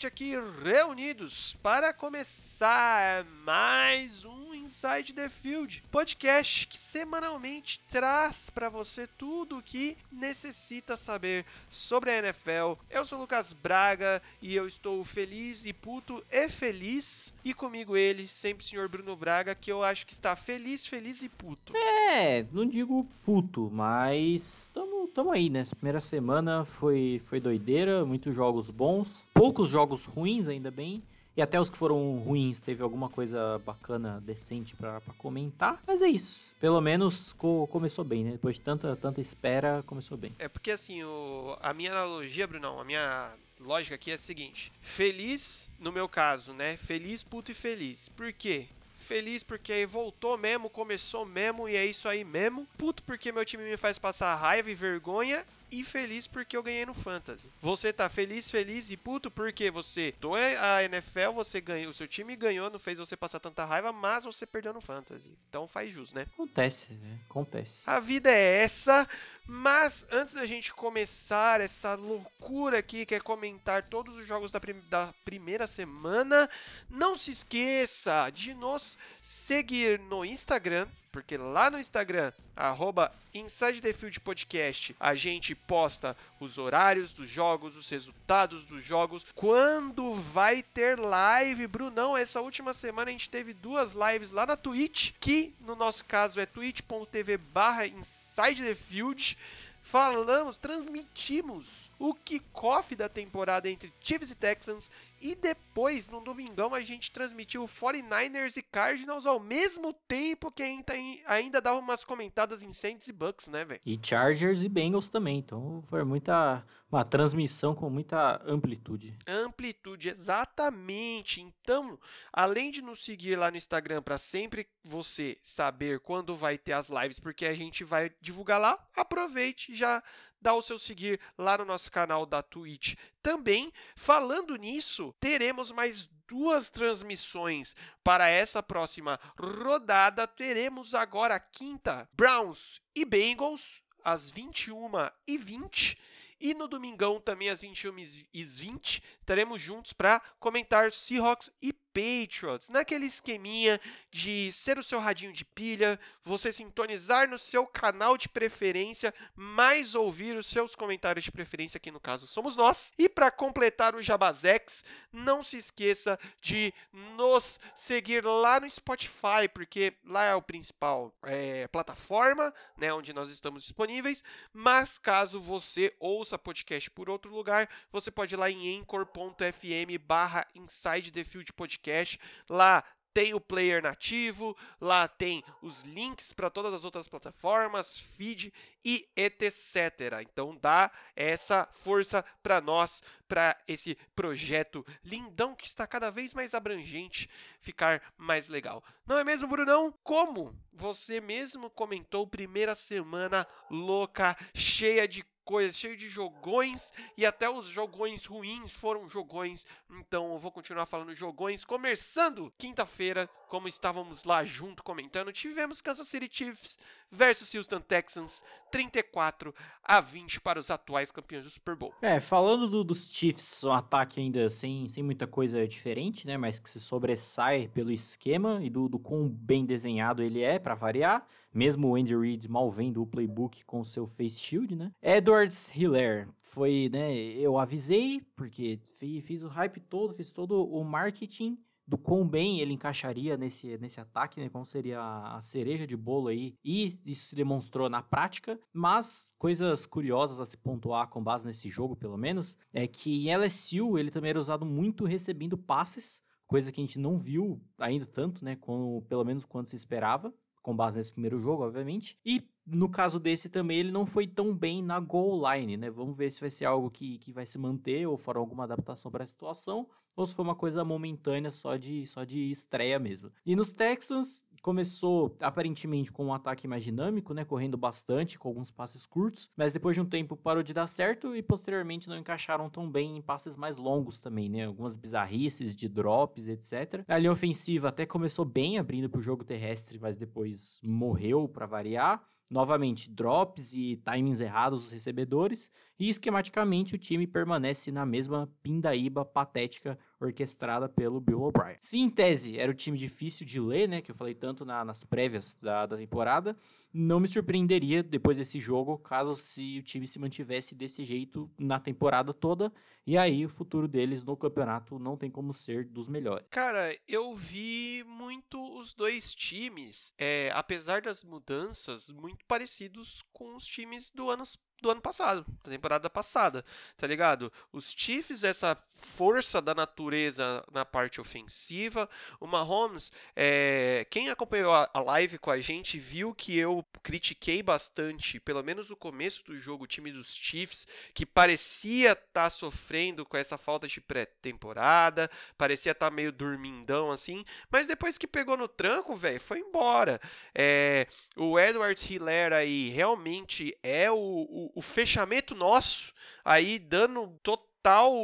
Novamente aqui reunidos para começar mais um Inside the Field, podcast que semanalmente traz para você tudo o que necessita saber sobre a NFL. Eu sou o Lucas Braga e eu estou feliz e puto e feliz. E comigo ele, sempre o senhor Bruno Braga, que eu acho que está feliz, feliz e puto. É, não digo puto, mas tamo, tamo aí, né? Essa primeira semana foi, foi doideira, muitos jogos bons, poucos jogos ruins, ainda bem. E até os que foram ruins, teve alguma coisa bacana, decente pra comentar. Mas é isso. Pelo menos co começou bem, né? Depois de tanta, tanta espera, começou bem. É porque assim, o, a minha analogia, Brunão, a minha lógica aqui é a seguinte: feliz, no meu caso, né? Feliz, puto e feliz. Por quê? Feliz porque voltou mesmo, começou mesmo e é isso aí mesmo. Puto porque meu time me faz passar raiva e vergonha e feliz porque eu ganhei no Fantasy. Você tá feliz, feliz e puto porque você doou a NFL, você ganhou, o seu time ganhou, não fez você passar tanta raiva, mas você perdeu no Fantasy. Então faz jus, né? Acontece, né? Acontece. A vida é essa, mas antes da gente começar essa loucura aqui, que é comentar todos os jogos da, prim da primeira semana, não se esqueça de nos seguir no Instagram, porque lá no Instagram, arroba Inside the Field Podcast, a gente posta os horários dos jogos, os resultados dos jogos, quando vai ter live, Brunão, essa última semana a gente teve duas lives lá na Twitch, que no nosso caso é twitch.tv barra Inside the Field, falamos, transmitimos o kickoff da temporada entre Chiefs e Texans e depois, no domingão, a gente transmitiu 49ers e Cardinals ao mesmo tempo que ainda, ainda dava umas comentadas em Saints e Bucks, né, velho? E Chargers e Bengals também. Então foi muita. Uma transmissão com muita amplitude. Amplitude, exatamente. Então, além de nos seguir lá no Instagram para sempre você saber quando vai ter as lives, porque a gente vai divulgar lá, aproveite já dá o seu seguir lá no nosso canal da Twitch. Também, falando nisso, teremos mais duas transmissões para essa próxima rodada. Teremos agora a quinta, Browns e Bengals, às 21h20. E no domingão, também às 21h20, estaremos juntos para comentar Seahawks e Patriots, naquele esqueminha de ser o seu radinho de pilha, você sintonizar no seu canal de preferência, mais ouvir os seus comentários de preferência, que no caso somos nós. E para completar o Jabazex, não se esqueça de nos seguir lá no Spotify, porque lá é o principal é, plataforma, né, onde nós estamos disponíveis. Mas caso você ouça podcast por outro lugar, você pode ir lá em anchor.fm barra Inside the Field Podcast podcast. Lá tem o player nativo, lá tem os links para todas as outras plataformas, feed e etc. Então dá essa força para nós, para esse projeto lindão que está cada vez mais abrangente, ficar mais legal. Não é mesmo, Brunão? Como você mesmo comentou, primeira semana louca, cheia de coisas, cheio de jogões e até os jogões ruins foram jogões. Então eu vou continuar falando jogões. Começando quinta-feira, como estávamos lá junto comentando, tivemos Kansas City Chiefs versus Houston Texans, 34 a 20 para os atuais campeões do Super Bowl. É, falando do, dos Chiefs, um ataque ainda sem, sem muita coisa diferente, né, mas que se sobressai pelo esquema e do, do quão bem desenhado ele é, para variar, mesmo o Andy Reid mal vendo o playbook com seu face shield, né. Edwards Hiller foi, né, eu avisei, porque fiz, fiz o hype todo, fiz todo o marketing, do quão bem ele encaixaria nesse, nesse ataque, né? Como seria a cereja de bolo aí. E isso se demonstrou na prática. Mas coisas curiosas a se pontuar com base nesse jogo, pelo menos, é que em LSU ele também era usado muito recebendo passes, coisa que a gente não viu ainda tanto, né? Como, pelo menos quando se esperava com base nesse primeiro jogo, obviamente. E no caso desse também, ele não foi tão bem na goal line, né? Vamos ver se vai ser algo que, que vai se manter ou for alguma adaptação para a situação, ou se foi uma coisa momentânea só de, só de estreia mesmo. E nos Texans, começou aparentemente com um ataque mais dinâmico, né, correndo bastante, com alguns passes curtos, mas depois de um tempo parou de dar certo e posteriormente não encaixaram tão bem em passes mais longos também, né, algumas bizarrices de drops, etc. A linha ofensiva até começou bem abrindo para o jogo terrestre, mas depois morreu para variar. Novamente drops e timings errados dos recebedores, e esquematicamente o time permanece na mesma pindaíba patética orquestrada pelo Bill O'Brien. Se em tese era o time difícil de ler, né, que eu falei tanto na, nas prévias da, da, temporada, não me surpreenderia depois desse jogo caso se o time se mantivesse desse jeito na temporada toda, e aí o futuro deles no campeonato não tem como ser dos melhores. Cara, eu vi muito os dois times, é, apesar das mudanças, muito parecidos com os times do ano do ano passado, da temporada passada, tá ligado? Os Chiefs, essa força da natureza na parte ofensiva, o Mahomes, é, quem acompanhou a live com a gente viu que eu critiquei bastante, pelo menos no começo do jogo, o time dos Chiefs, que parecia estar tá sofrendo com essa falta de pré-temporada, parecia estar tá meio dormindão assim, mas depois que pegou no tranco, velho, foi embora. É, o Edward Hiller aí realmente é o, o o, fechamento nosso aí dando total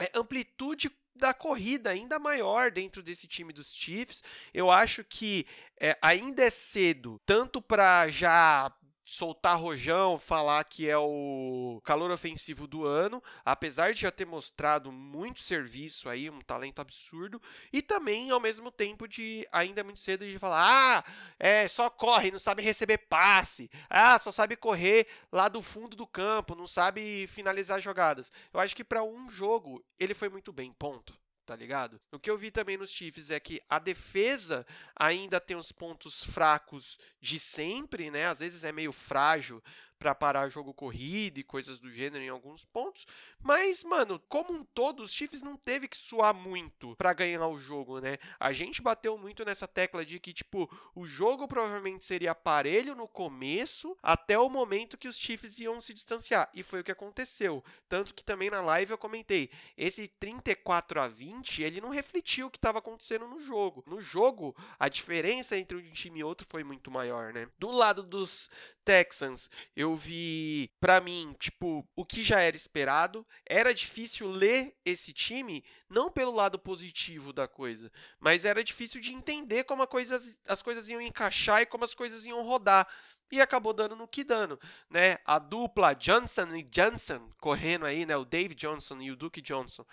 é, amplitude da corrida ainda maior dentro desse time dos Chiefs. Eu acho que é, ainda é cedo, tanto para já soltar rojão, falar que é o calor ofensivo do ano, apesar de já ter mostrado muito serviço aí, um talento absurdo, e também ao mesmo tempo de ainda muito cedo de falar: "Ah, é, só corre, não sabe receber passe. Ah, só sabe correr lá do fundo do campo, não sabe finalizar jogadas". Eu acho que para um jogo ele foi muito bem, ponto tá ligado? O que eu vi também nos Chiefs é que a defesa ainda tem os pontos fracos de sempre, né? Às vezes é meio frágil para parar jogo corrido e coisas do gênero em alguns pontos. Mas, mano, como um todo, os Chiefs não teve que suar muito para ganhar o jogo, né? A gente bateu muito nessa tecla de que, tipo, o jogo provavelmente seria parelho no começo, até o momento que os Chiefs iam se distanciar. E foi o que aconteceu. Tanto que também na live eu comentei, esse 34 a 20, ele não refletiu o que estava acontecendo no jogo. No jogo, a diferença entre um time e outro foi muito maior, né? Do lado dos Texans, eu vi, para mim, tipo, o que já era esperado. Era difícil ler esse time, não pelo lado positivo da coisa, mas era difícil de entender como coisa, as coisas iam encaixar e como as coisas iam rodar. E acabou dando no que dando, né? A dupla Johnson e Johnson correndo aí, né? O Dave Johnson e o Duke Johnson.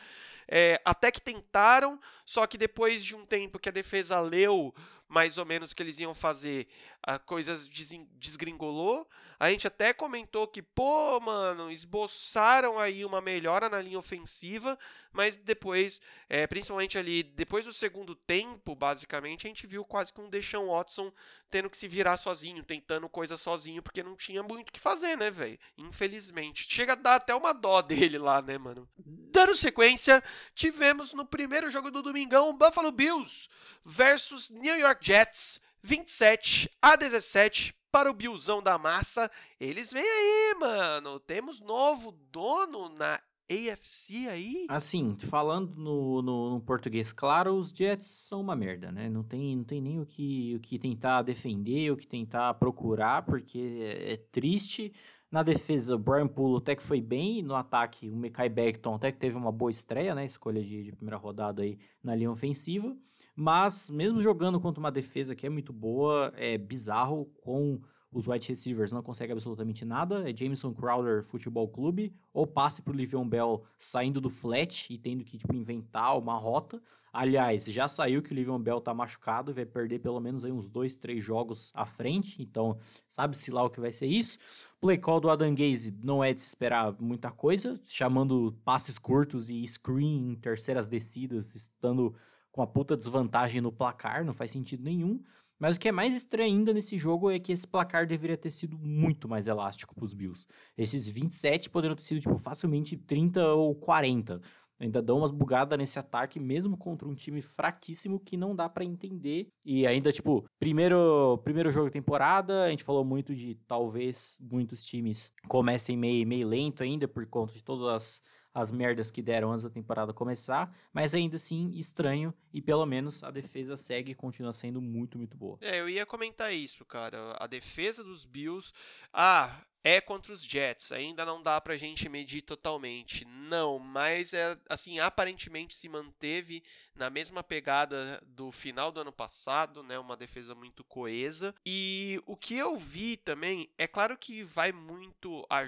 É, até que tentaram, só que depois de um tempo que a defesa leu mais ou menos o que eles iam fazer, a coisa desgringolou. A gente até comentou que, pô, mano, esboçaram aí uma melhora na linha ofensiva, mas depois, é, principalmente ali, depois do segundo tempo, basicamente, a gente viu quase que um Deshaun Watson tendo que se virar sozinho, tentando coisa sozinho, porque não tinha muito o que fazer, né, velho? Infelizmente. Chega a dar até uma dó dele lá, né, mano? Dando sequência, tivemos no primeiro jogo do Domingão Buffalo Bills versus New York Jets. 27 a 17 para o Bilzão da Massa. Eles vêm aí, mano. Temos novo dono na AFC aí? Assim, falando no, no, no, português claro, os Jets são uma merda, né? Não tem, não tem nem o que, o que tentar defender, o que tentar procurar, porque é, é triste. Na defesa, o Brian Pulo até que foi bem. No ataque, o Mekai Beckton até que teve uma boa estreia, né? Escolha de, de primeira rodada aí na linha ofensiva. Mas, mesmo jogando contra uma defesa que é muito boa, é bizarro com os wide receivers não conseguem absolutamente nada. É Jameson Crowder Futebol Clube, ou passe para o Livion Bell saindo do flat e tendo que tipo, inventar uma rota. Aliás, já saiu que o Livion Bell tá machucado, vai perder pelo menos aí uns dois, três jogos à frente, então sabe-se lá o que vai ser isso. Play call do Adam Gaze não é de se esperar muita coisa, chamando passes curtos e screen em terceiras descidas, estando com a puta desvantagem no placar, não faz sentido nenhum. Mas o que é mais estranho ainda nesse jogo é que esse placar deveria ter sido muito mais elástico para os Bills. Esses 27 poderiam ter sido tipo, facilmente 30 ou 40. Ainda dão umas bugadas nesse ataque, mesmo contra um time fraquíssimo que não dá para entender. E ainda, tipo, primeiro, primeiro jogo da temporada, a gente falou muito de talvez muitos times comecem meio, meio lento ainda por conta de todas as as merdas que deram antes da temporada começar, mas ainda assim estranho e pelo menos a defesa segue e continua sendo muito, muito boa. É, eu ia comentar isso, cara. A defesa dos Bills, ah, é contra os Jets. Ainda não dá pra gente medir totalmente. Não, mas é assim, aparentemente se manteve na mesma pegada do final do ano passado, né? Uma defesa muito coesa. E o que eu vi também, é claro que vai muito a,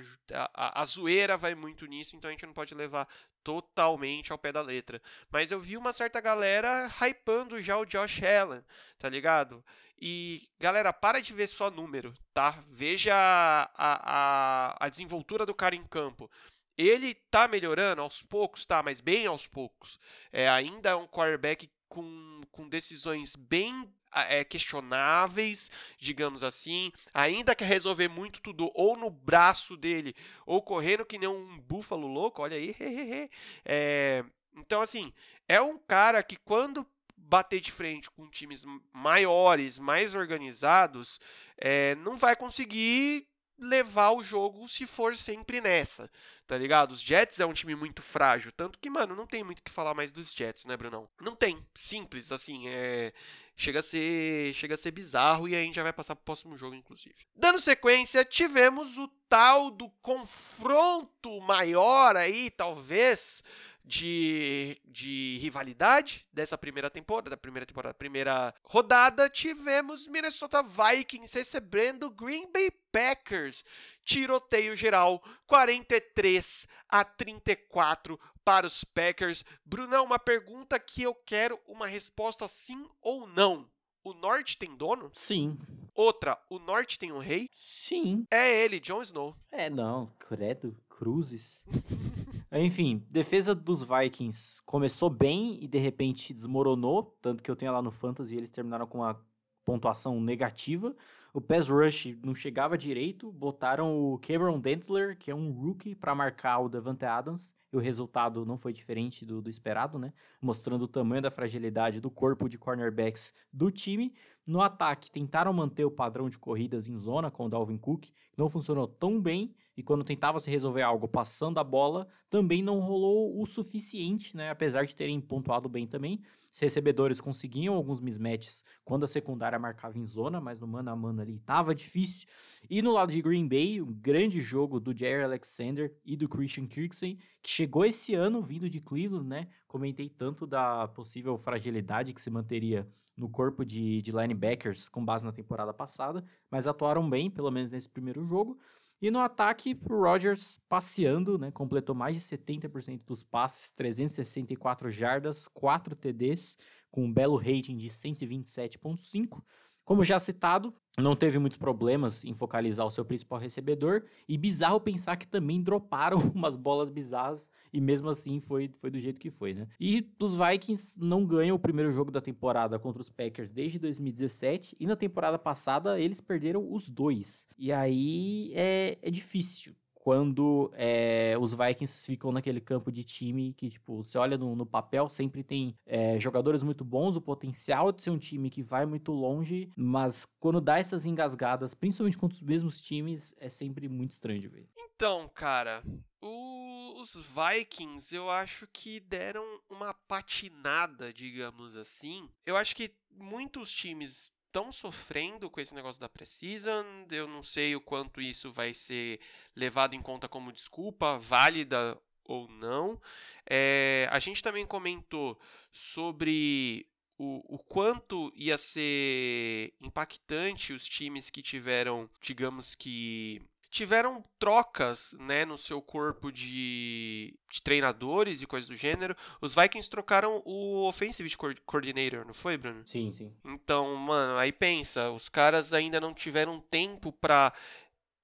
a, a zoeira vai muito nisso, então a gente não pode levar totalmente ao pé da letra. Mas eu vi uma certa galera hypando já o Josh Allen, tá ligado? E, galera, para de ver só número, tá? Veja a, a, a desenvoltura do cara em campo. Ele tá melhorando aos poucos, tá? Mas bem aos poucos. É, ainda é um quarterback com, com decisões bem é, questionáveis, digamos assim. Ainda quer resolver muito tudo ou no braço dele, ou correndo que nem um búfalo louco. Olha aí. É, então, assim, é um cara que quando bater de frente com times maiores, mais organizados, é, não vai conseguir levar o jogo se for sempre nessa, tá ligado? Os Jets é um time muito frágil, tanto que, mano, não tem muito o que falar mais dos Jets, né, Brunão? Não tem, simples, assim, é... Chega a ser, chega a ser bizarro e a gente já vai passar pro próximo jogo, inclusive. Dando sequência, tivemos o tal do confronto maior aí, talvez, de, de rivalidade dessa primeira temporada, da primeira temporada, primeira rodada, tivemos Minnesota Vikings recebendo Green Bay Packers. Tiroteio geral, 43 a 34 para os Packers. Brunão, uma pergunta que eu quero uma resposta sim ou não. O norte tem dono? Sim. Outra, o norte tem um rei? Sim. É ele, Jon Snow. É, não, credo, cruzes. Enfim, defesa dos Vikings começou bem e de repente desmoronou, tanto que eu tenho lá no Fantasy eles terminaram com uma pontuação negativa. O pass rush não chegava direito, botaram o Cameron Dentler, que é um rookie, para marcar o Devante Adams, e o resultado não foi diferente do, do, esperado, né? Mostrando o tamanho da fragilidade do corpo de cornerbacks do time. No ataque, tentaram manter o padrão de corridas em zona com o Dalvin Cook, não funcionou tão bem, e quando tentava se resolver algo passando a bola, também não rolou o suficiente, né? Apesar de terem pontuado bem também. Os recebedores conseguiam alguns mismatches quando a secundária marcava em zona, mas no mano a mano ali tava difícil. E no lado de Green Bay, um grande jogo do Jerry Alexander e do Christian Kirksey, que chegou esse ano vindo de Cleveland, né? Comentei tanto da possível fragilidade que se manteria no corpo de, de linebackers com base na temporada passada, mas atuaram bem, pelo menos nesse primeiro jogo. E no ataque, o Rodgers passeando, né, completou mais de 70% dos passes, 364 jardas, 4 TDs, com um belo rating de 127.5. Como já citado, não teve muitos problemas em focalizar o seu principal recebedor, e bizarro pensar que também droparam umas bolas bizarras e mesmo assim foi, foi do jeito que foi, né? E os Vikings não ganham o primeiro jogo da temporada contra os Packers desde 2017 e na temporada passada eles perderam os dois. E aí é, é difícil quando é, os Vikings ficam naquele campo de time que, tipo, você olha no, no papel, sempre tem é, jogadores muito bons, o potencial de ser um time que vai muito longe, mas quando dá essas engasgadas, principalmente contra os mesmos times, é sempre muito estranho de ver. Então, cara, os Vikings eu acho que deram uma patinada, digamos assim. Eu acho que muitos times estão sofrendo com esse negócio da Precision. Eu não sei o quanto isso vai ser levado em conta como desculpa, válida ou não. É, a gente também comentou sobre o, o quanto ia ser impactante os times que tiveram, digamos que tiveram trocas né, no seu corpo de, de, treinadores e coisas do gênero. Os Vikings trocaram o Offensive Coordinator, não foi, Bruno? Sim, sim. Então, mano, aí pensa, os caras ainda não tiveram tempo para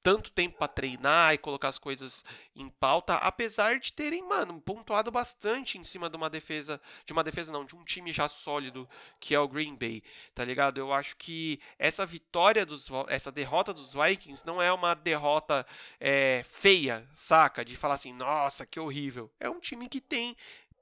tanto tempo para treinar e colocar as coisas em pauta, apesar de terem, mano, pontuado bastante em cima de uma defesa, de uma defesa não, de um time já sólido, que é o Green Bay, tá ligado? Eu acho que essa vitória dos, essa derrota dos Vikings não é uma derrota é, feia, saca? De falar assim, nossa, que horrível. É um time que tem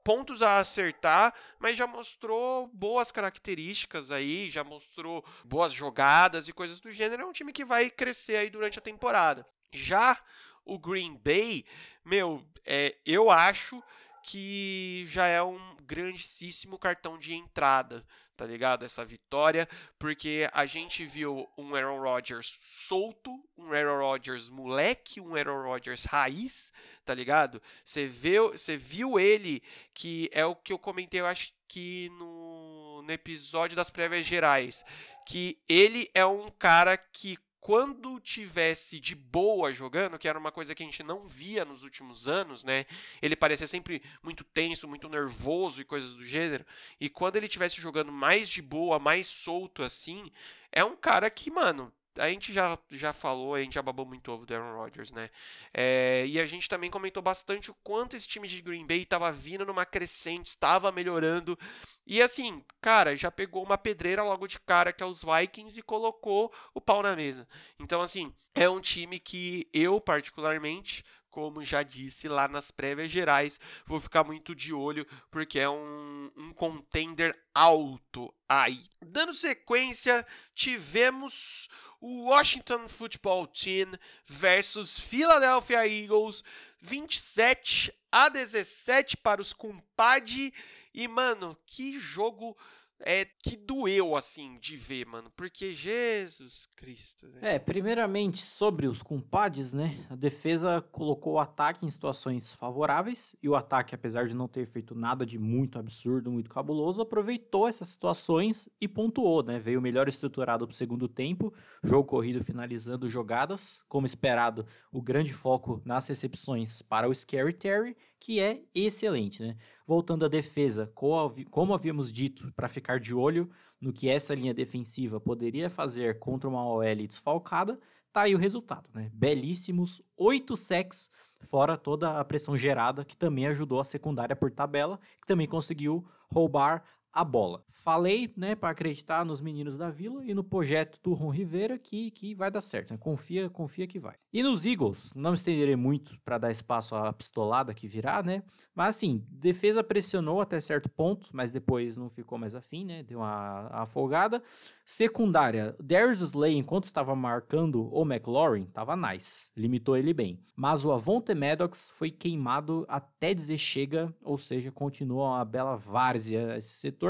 pontos a acertar, mas já mostrou boas características aí, já mostrou boas jogadas e coisas do gênero. É um time que vai crescer aí durante a temporada. Já o Green Bay, meu, é, eu acho que já é um grandíssimo cartão de entrada, tá ligado? Essa vitória, porque a gente viu um Aaron Rodgers solto, um Aaron Rodgers moleque, um Aaron Rodgers raiz, tá ligado? Você viu, você viu ele que é o que eu comentei, eu acho que no, no episódio das prévias gerais, que ele é um cara que quando tivesse de boa jogando, que era uma coisa que a gente não via nos últimos anos, né? Ele parecia sempre muito tenso, muito nervoso e coisas do gênero. E quando ele tivesse jogando mais de boa, mais solto assim, é um cara que, mano, a gente já, já falou, a gente já babou muito ovo do Aaron Rodgers, né? É, e a gente também comentou bastante o quanto esse time de Green Bay estava vindo numa crescente, estava melhorando. E assim, cara, já pegou uma pedreira logo de cara, que é os Vikings, e colocou o pau na mesa. Então, assim, é um time que eu, particularmente, como já disse lá nas prévias gerais, vou ficar muito de olho porque é um, um contender alto aí. Dando sequência, tivemos Washington Football Team versus Philadelphia Eagles, 27 a 17 para os compadre. E, mano, que jogo é que doeu assim de ver, mano, porque Jesus Cristo. Né? É, primeiramente sobre os compadres, né? A defesa colocou o ataque em situações favoráveis e o ataque, apesar de não ter feito nada de muito absurdo, muito cabuloso, aproveitou essas situações e pontuou, né? Veio melhor estruturado para o segundo tempo, jogo corrido finalizando jogadas, como esperado, o grande foco nas recepções para o Scary Terry, que é excelente, né? Voltando à defesa, como havíamos dito, para ficar de olho no que essa linha defensiva poderia fazer contra uma OL desfalcada, tá aí o resultado, né? Belíssimos oito sacks, fora toda a pressão gerada, que também ajudou a secundária por tabela, que também conseguiu roubar a bola. Falei, né, para acreditar nos meninos da Vila e no projeto do Ron Rivera que, que vai dar certo, né? Confia, confia que vai. E nos Eagles, não estenderei muito para dar espaço à pistolada que virá, né? Mas assim, defesa pressionou até certo ponto, mas depois não ficou mais afim, né? Deu uma afogada. Secundária, Darius Slay, enquanto estava marcando o McLaurin, estava nice, limitou ele bem. Mas o Avonte Maddox foi queimado até dizer chega, ou seja, continua uma bela várzea esse setor.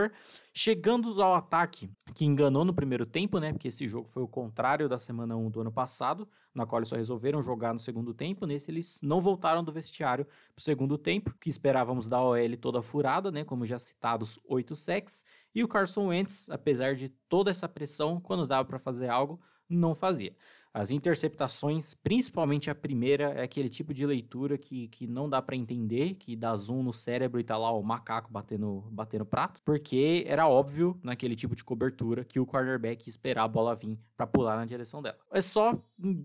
Chegando ao ataque, que enganou no primeiro tempo, né? Porque esse jogo foi o contrário da semana 1 do ano passado, na qual eles só resolveram jogar no segundo tempo. Nesse, eles não voltaram do vestiário para o segundo tempo, que esperávamos da OL toda furada, né? Como já citados, 8 sacks. E o Carson Wentz, apesar de toda essa pressão, quando dava para fazer algo, não fazia. As interceptações, principalmente a primeira, é aquele tipo de leitura que, que não dá para entender, que dá zoom no cérebro e tá lá o macaco batendo, batendo prato, porque era óbvio naquele tipo de cobertura que o cornerback ia esperar a bola vir para pular na direção dela. É só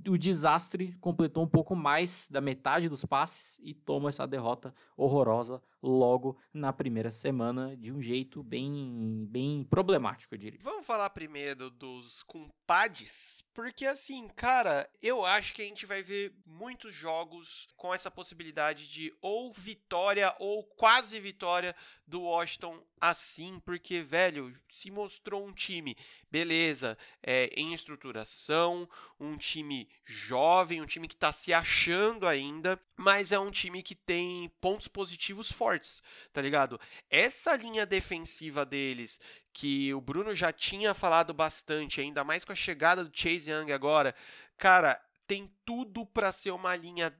o desastre completou um pouco mais da metade dos passes e toma essa derrota horrorosa logo na primeira semana de um jeito bem bem problemático, eu diria. Vamos falar primeiro dos compadres, porque assim, cara, eu acho que a gente vai ver muitos jogos com essa possibilidade de ou vitória ou quase vitória do Washington assim, porque, velho, se mostrou um time, beleza, é, em estruturação, um time jovem, um time que está se achando ainda, mas é um time que tem pontos positivos fortes, tá ligado? Essa linha defensiva deles, que o Bruno já tinha falado bastante, ainda mais com a chegada do Chase Young agora, cara, tem tudo para ser uma linha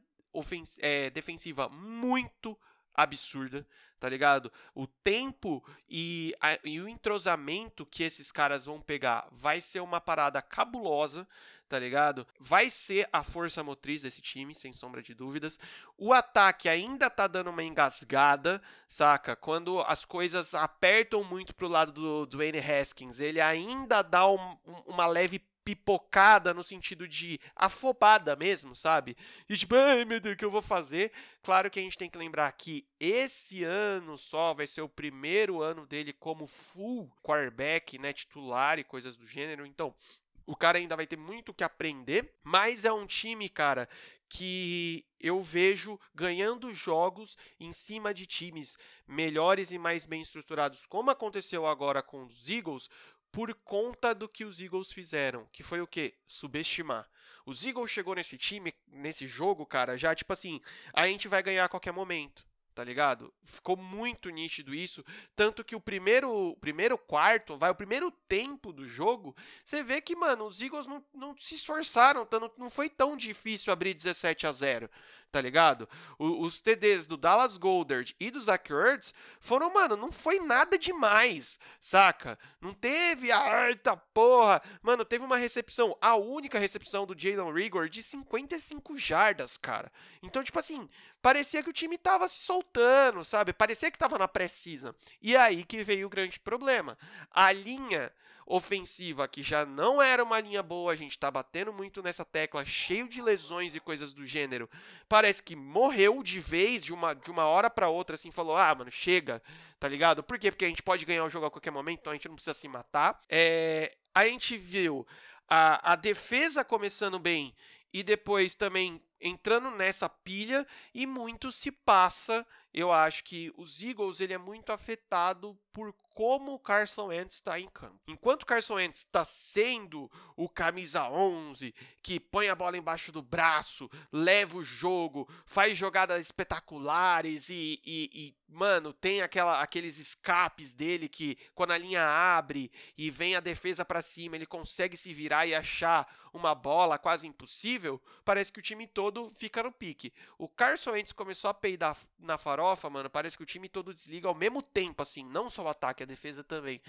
é, defensiva muito absurda, tá ligado? O tempo e, a, e, o entrosamento que esses caras vão pegar vai ser uma parada cabulosa, tá ligado? Vai ser a força motriz desse time, sem sombra de dúvidas. O ataque ainda tá dando uma engasgada, saca? Quando as coisas apertam muito pro lado do Dwayne Haskins, ele ainda dá um, uma leve pipocada no sentido de afobada mesmo, sabe? E tipo, ai meu Deus, o que eu vou fazer? Claro que a gente tem que lembrar que esse ano só vai ser o primeiro ano dele como full quarterback, né, titular e coisas do gênero. Então, o cara ainda vai ter muito que aprender, mas é um time, cara, que eu vejo ganhando jogos em cima de times melhores e mais bem estruturados, como aconteceu agora com os Eagles, por conta do que os Eagles fizeram, que foi o quê? Subestimar. Os Eagles chegou nesse time, nesse jogo, cara, já tipo assim, a gente vai ganhar a qualquer momento. Tá ligado? Ficou muito nítido isso, tanto que o primeiro, primeiro quarto, vai o primeiro tempo do jogo, você vê que, mano, os Eagles não, não se esforçaram, não, não foi tão difícil abrir 17 a 0 tá ligado? O, os TDs do Dallas Goldard e do Zach Ertz foram, mano, não foi nada demais, saca? Não teve, eita porra, mano, teve uma recepção, a única recepção do Jalen Rigor de 55 jardas, cara. Então, tipo assim, parecia que o time tava se soltando, sabe? Parecia que tava na precisa. E aí que veio o grande problema. A linha ofensiva, que já não era uma linha boa, a gente tá batendo muito nessa tecla, cheio de lesões e coisas do gênero. Parece que morreu de vez, de uma, de uma hora para outra, assim, falou: ah, mano, chega, tá ligado? Por quê? Porque a gente pode ganhar o jogo a qualquer momento, então a gente não precisa se matar. É, a gente viu a, a defesa começando bem e depois também entrando nessa pilha e muito se passa. Eu acho que os Eagles ele é muito afetado por como o Carson Wentz está em campo. Enquanto o Carson Wentz está sendo o camisa 11, que põe a bola embaixo do braço, leva o jogo, faz jogadas espetaculares e, e, e mano, tem aquela, aqueles escapes dele que quando a linha abre e vem a defesa para cima, ele consegue se virar e achar uma bola quase impossível, parece que o time todo fica no pique. O Carson Wentz começou a peidar na farofa, mano, parece que o time todo desliga ao mesmo tempo, assim, não só o ataque, a defesa também.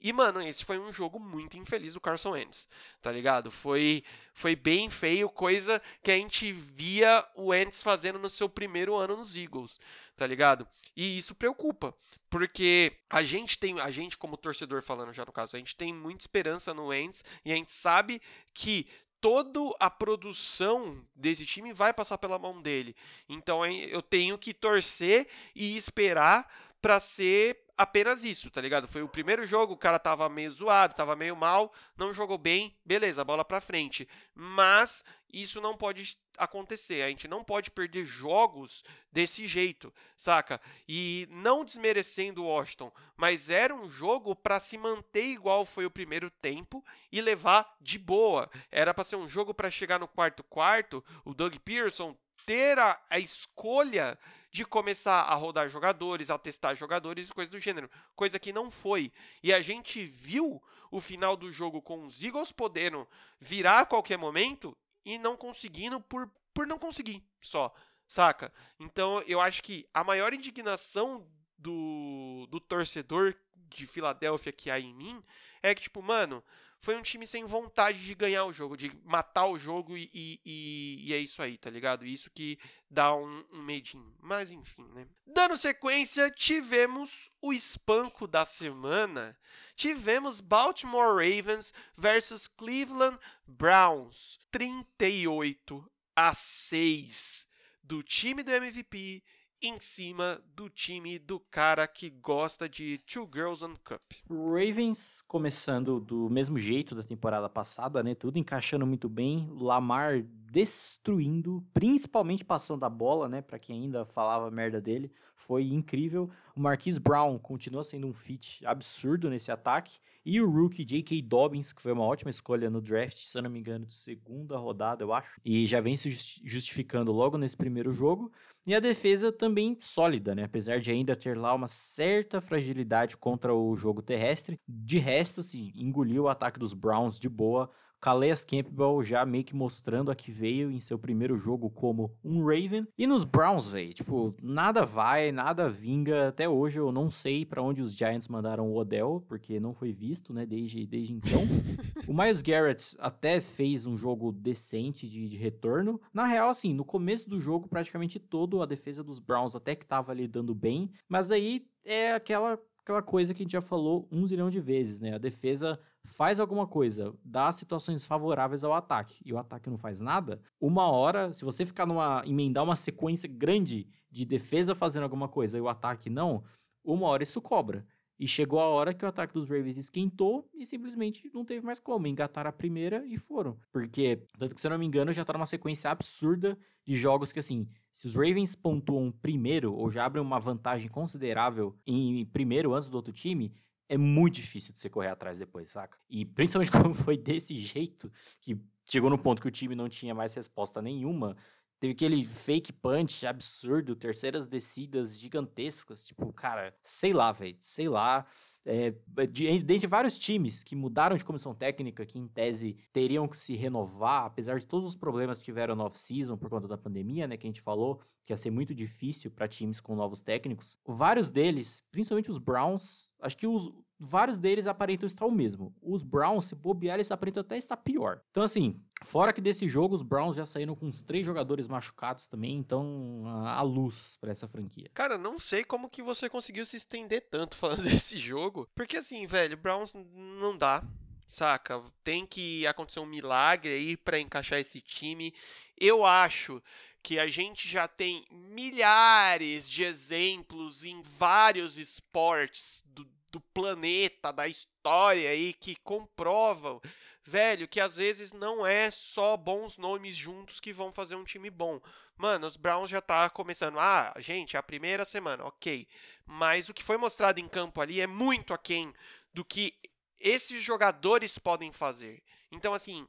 E, mano, esse foi um jogo muito infeliz do Carson Wentz, tá ligado? Foi, foi bem feio, coisa que a gente via o Wentz fazendo no seu primeiro ano nos Eagles, tá ligado? E isso preocupa, porque a gente tem, a gente como torcedor falando já no caso, a gente tem muita esperança no Wentz e a gente sabe que toda a produção desse time vai passar pela mão dele. Então eu tenho que torcer e esperar para ser apenas isso, tá ligado? Foi o primeiro jogo, o cara tava meio zoado, tava meio mal, não jogou bem, beleza, bola pra frente. Mas isso não pode acontecer, a gente não pode perder jogos desse jeito, saca? E não desmerecendo o Washington, mas era um jogo para se manter igual foi o primeiro tempo e levar de boa. Era para ser um jogo para chegar no quarto quarto, o Doug Pearson ter a, a escolha de começar a rodar jogadores, a testar jogadores e coisas do gênero. Coisa que não foi. E a gente viu o final do jogo com os Eagles podendo virar a qualquer momento e não conseguindo por, por não conseguir só. Saca? Então eu acho que a maior indignação do, do torcedor de Filadélfia que há em mim é que, tipo, mano, foi um time sem vontade de ganhar o jogo, de matar o jogo e, e, e é isso aí, tá ligado? Isso que dá um, um medinho. Mas enfim, né? Dando sequência, tivemos o espanco da semana. Tivemos Baltimore Ravens versus Cleveland Browns. 38 a 6 do time do MVP em cima do time do cara que gosta de Two Girls on Cup. Ravens começando do mesmo jeito da temporada passada, né? Tudo encaixando muito bem. Lamar destruindo, principalmente passando a bola, né? Para quem ainda falava merda dele, foi incrível. O Marquise Brown continua sendo um fit absurdo nesse ataque. E o rookie J.K. Dobbins, que foi uma ótima escolha no draft, se eu não me engano, de segunda rodada, eu acho. E já vem se justificando logo nesse primeiro jogo. E a defesa também sólida, né? Apesar de ainda ter lá uma certa fragilidade contra o jogo terrestre. De resto, assim, engoliu o ataque dos Browns de boa. Calais Campbell já meio que mostrando a que veio em seu primeiro jogo como um Raven. E nos Browns, velho, tipo, nada vai, nada vinga. Até hoje eu não sei para onde os Giants mandaram o Odell, porque não foi visto, né, desde, desde então. o Miles Garrett até fez um jogo decente de, de retorno. Na real, assim, no começo do jogo, praticamente todo a defesa dos Browns até que tava ali dando bem. Mas aí é aquela aquela coisa que a gente já falou um zilhão de vezes, né? A defesa faz alguma coisa, dá situações favoráveis ao ataque e o ataque não faz nada, uma hora, se você ficar numa emendar uma sequência grande de defesa fazendo alguma coisa e o ataque não, uma hora isso cobra. E chegou a hora que o ataque dos Ravens esquentou e simplesmente não teve mais como. Engataram a primeira e foram. Porque, tanto que se eu não me engano, já tá numa sequência absurda de jogos que, assim, se os Ravens pontuam primeiro ou já abrem uma vantagem considerável em primeiro antes do outro time, é muito difícil de você correr atrás depois, saca? E principalmente quando foi desse jeito, que chegou no ponto que o time não tinha mais resposta nenhuma, Teve aquele fake punch absurdo, terceiras descidas gigantescas. Tipo, cara, sei lá, velho. Sei lá. É, de, dentre vários times que mudaram de comissão técnica, que em tese teriam que se renovar, apesar de todos os problemas que tiveram no off-season por conta da pandemia, né, que a gente falou, que ia ser muito difícil para times com novos técnicos, vários deles, principalmente os Browns, acho que os, vários deles aparentam estar o mesmo. Os Browns, se bobear, eles aparentam até estar pior. Então, assim, fora que desse jogo, os Browns já saíram com uns três jogadores machucados também, então a luz para essa franquia. Cara, não sei como que você conseguiu se estender tanto falando desse jogo, porque assim, velho, Browns não dá. Saca? Tem que acontecer um milagre aí para encaixar esse time. Eu acho que a gente já tem milhares de exemplos em vários esportes do, do planeta, da história aí, que comprovam, velho, que às vezes não é só bons nomes juntos que vão fazer um time bom. Mano, os Browns já tá começando. Ah, gente, é a primeira semana, ok. Mas o que foi mostrado em campo ali é muito aquém do que esses jogadores podem fazer. Então, assim,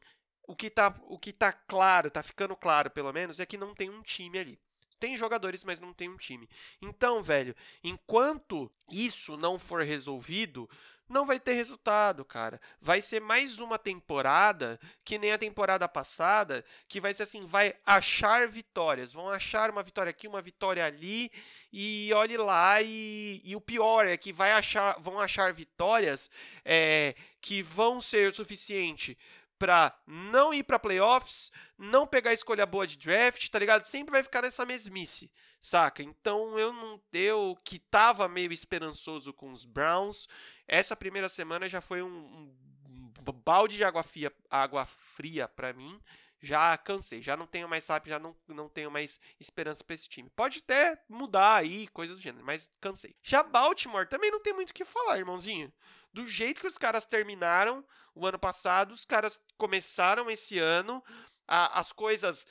o que tá, o que tá claro, tá ficando claro pelo menos, é que não tem um time ali. Tem jogadores, mas não tem um time. Então, velho, enquanto isso não for resolvido, não vai ter resultado, cara. Vai ser mais uma temporada que nem a temporada passada, que vai ser assim, vai achar vitórias, vão achar uma vitória aqui, uma vitória ali, e olhe lá e, e o pior é que vai achar, vão achar vitórias é, que vão ser o suficiente para não ir para playoffs, não pegar escolha boa de draft, tá ligado? Sempre vai ficar nessa mesmice, saca? Então eu não eu que tava meio esperançoso com os Browns, essa primeira semana já foi um, um balde de água fria, água fria para mim. Já cansei, já não tenho mais sabe, já não, não tenho mais esperança para esse time. Pode até mudar aí, coisas do gênero, mas cansei. Já Baltimore também não tem muito o que falar, irmãozinho. Do jeito que os caras terminaram o ano passado, os caras começaram esse ano, a, as coisas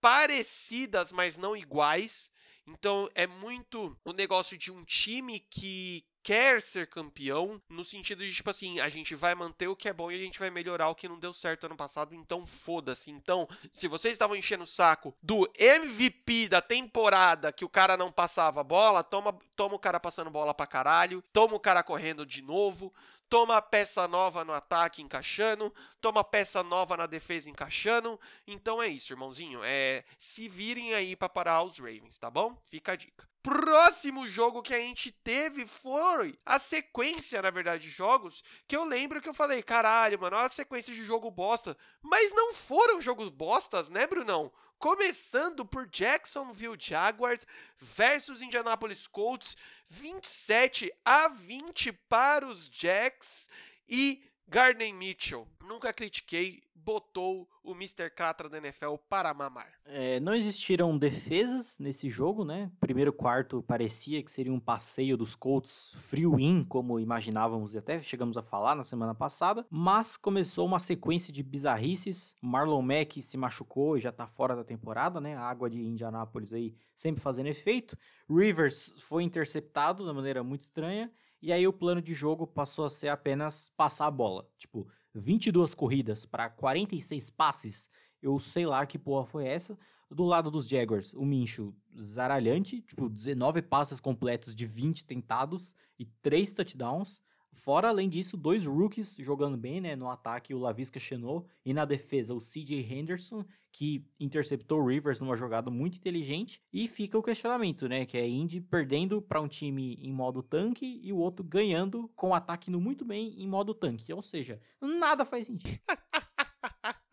parecidas, mas não iguais. Então é muito o negócio de um time que quer ser campeão, no sentido de, tipo assim, a gente vai manter o que é bom e a gente vai melhorar o que não deu certo ano passado, então foda-se. Então, se vocês estavam enchendo o saco do MVP da temporada que o cara não passava bola, toma, toma o cara passando bola pra caralho, toma o cara correndo de novo, toma peça nova no ataque encaixando, toma peça nova na defesa encaixando. Então é isso, irmãozinho. É, se virem aí para parar os Ravens, tá bom? Fica a dica. Próximo jogo que a gente teve foi a sequência, na verdade, de jogos que eu lembro que eu falei, caralho, mano, olha a sequência de jogo bosta. Mas não foram jogos bostas, né, Brunão? Começando por Jacksonville Jaguars versus Indianapolis Colts, 27 a 20 para os Jacks e Gardner Mitchell. Nunca critiquei, botou o Mr. Catra da NFL para mamar. É, não existiram defesas nesse jogo, né? Primeiro quarto parecia que seria um passeio dos Colts frio in, como imaginávamos e até chegamos a falar na semana passada, mas começou uma sequência de bizarrices. Marlon Mack se machucou e já tá fora da temporada, né? A água de Indianápolis aí sempre fazendo efeito. Rivers foi interceptado de maneira muito estranha. E aí o plano de jogo passou a ser apenas passar a bola. Tipo, 22 corridas para 46 passes. Eu sei lá que porra foi essa. Do lado dos Jaguars, o Mincho zaralhante, tipo, 19 passes completos de 20 tentados e 3 touchdowns. Fora, além disso, dois rookies jogando bem, né? No ataque, o Lavisca Chenot e na defesa, o CJ Henderson, que interceptou o Rivers numa jogada muito inteligente. E fica o questionamento, né? Que é Indy perdendo para um time em modo tanque e o outro ganhando com o ataque indo muito bem em modo tanque. Ou seja, nada faz sentido.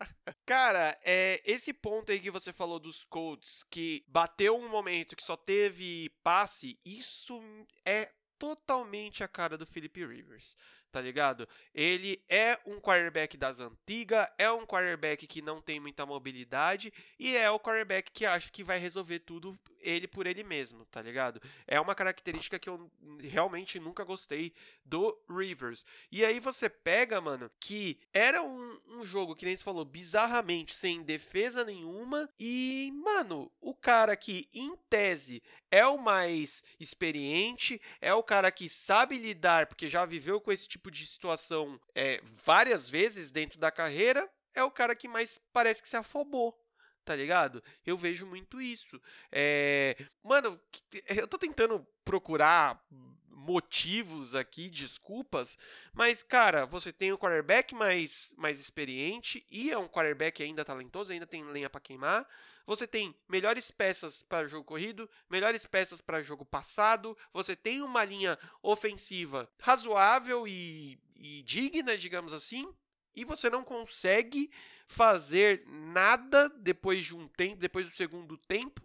Cara, é, esse ponto aí que você falou dos Colts, que bateu um momento que só teve passe, isso é totalmente a cara do Philip Rivers, tá ligado? Ele é um quarterback das antigas, é um quarterback que não tem muita mobilidade e é o quarterback que acha que vai resolver tudo ele por ele mesmo, tá ligado? É uma característica que eu realmente nunca gostei do Rivers. E aí você pega, mano, que era um, um jogo que nem se falou bizarramente sem defesa nenhuma e, mano, o cara que em tese é o mais experiente, é o cara que sabe lidar, porque já viveu com esse tipo de situação é, várias vezes dentro da carreira, é o cara que mais parece que se afobou tá ligado? Eu vejo muito isso. É... Mano, eu tô tentando procurar motivos aqui, desculpas, mas, cara, você tem um quarterback mais, mais experiente e é um quarterback ainda talentoso, ainda tem lenha para queimar. Você tem melhores peças para jogo corrido, melhores peças para jogo passado, você tem uma linha ofensiva razoável e, e digna, digamos assim, e você não consegue fazer nada depois de um tempo, depois do segundo tempo,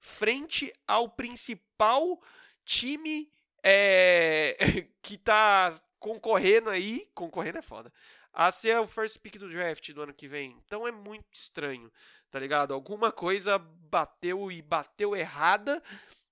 frente ao principal time é, que está concorrendo aí, concorrendo é foda, a ser o first pick do draft do ano que vem. Então é muito estranho, tá ligado? Alguma coisa bateu e bateu errada.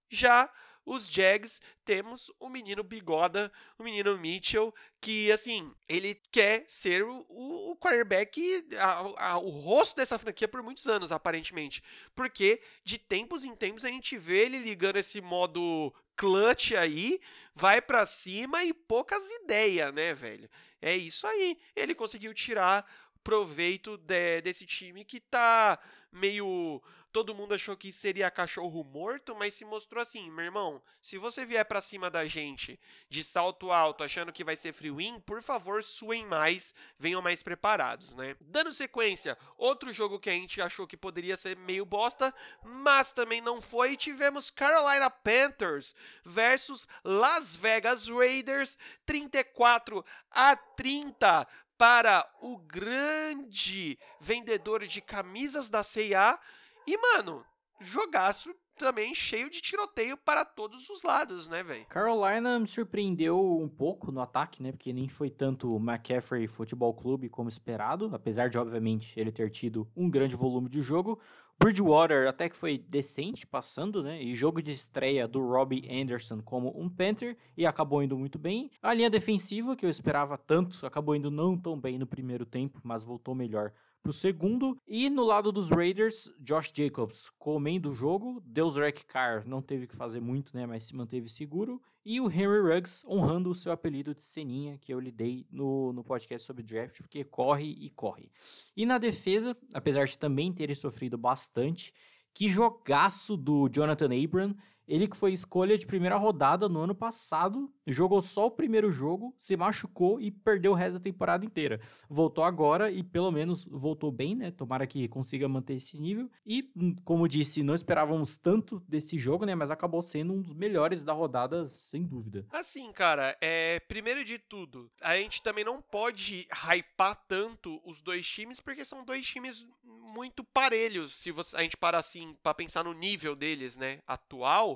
Já os Jags temos o menino Bigoda, o menino Mitchell, que assim, ele quer ser o, o, quarterback, a, a, o rosto dessa franquia por muitos anos, aparentemente. Porque de tempos em tempos a gente vê ele ligando esse modo clutch aí, vai para cima e poucas ideias, né, velho? É isso aí. Ele conseguiu tirar proveito de, desse time que tá meio todo mundo achou que seria cachorro morto, mas se mostrou assim, meu irmão, se você vier para cima da gente de salto alto, achando que vai ser free win, por favor, suem mais, venham mais preparados, né? Dando sequência, outro jogo que a gente achou que poderia ser meio bosta, mas também não foi, tivemos Carolina Panthers versus Las Vegas Raiders, 34 a 30 para o grande vendedor de camisas da CIA e, mano, jogaço também cheio de tiroteio para todos os lados, né, velho? Carolina me surpreendeu um pouco no ataque, né? Porque nem foi tanto o McCaffrey Futebol Clube como esperado, apesar de, obviamente, ele ter tido um grande volume de jogo. Bridgewater até que foi decente passando, né? E jogo de estreia do Robbie Anderson como um Panther e acabou indo muito bem. A linha defensiva, que eu esperava tanto, acabou indo não tão bem no primeiro tempo, mas voltou melhor pro segundo. E no lado dos Raiders, Josh Jacobs comendo o jogo. Deus Rec Carr não teve que fazer muito, né? Mas se manteve seguro. E o Henry Ruggs honrando o seu apelido de Seninha, que eu lhe dei no, no podcast sobre draft, porque corre e corre. E na defesa, apesar de também terem sofrido bastante, que jogaço do Jonathan Abram. Ele que foi escolha de primeira rodada no ano passado, jogou só o primeiro jogo, se machucou e perdeu o resto da temporada inteira. Voltou agora e pelo menos voltou bem, né? Tomara que consiga manter esse nível. E, como disse, não esperávamos tanto desse jogo, né? Mas acabou sendo um dos melhores da rodada, sem dúvida. Assim, cara, é primeiro de tudo, a gente também não pode hypar tanto os dois times, porque são dois times muito parelhos, se você, a gente parar assim para pensar no nível deles, né, atual.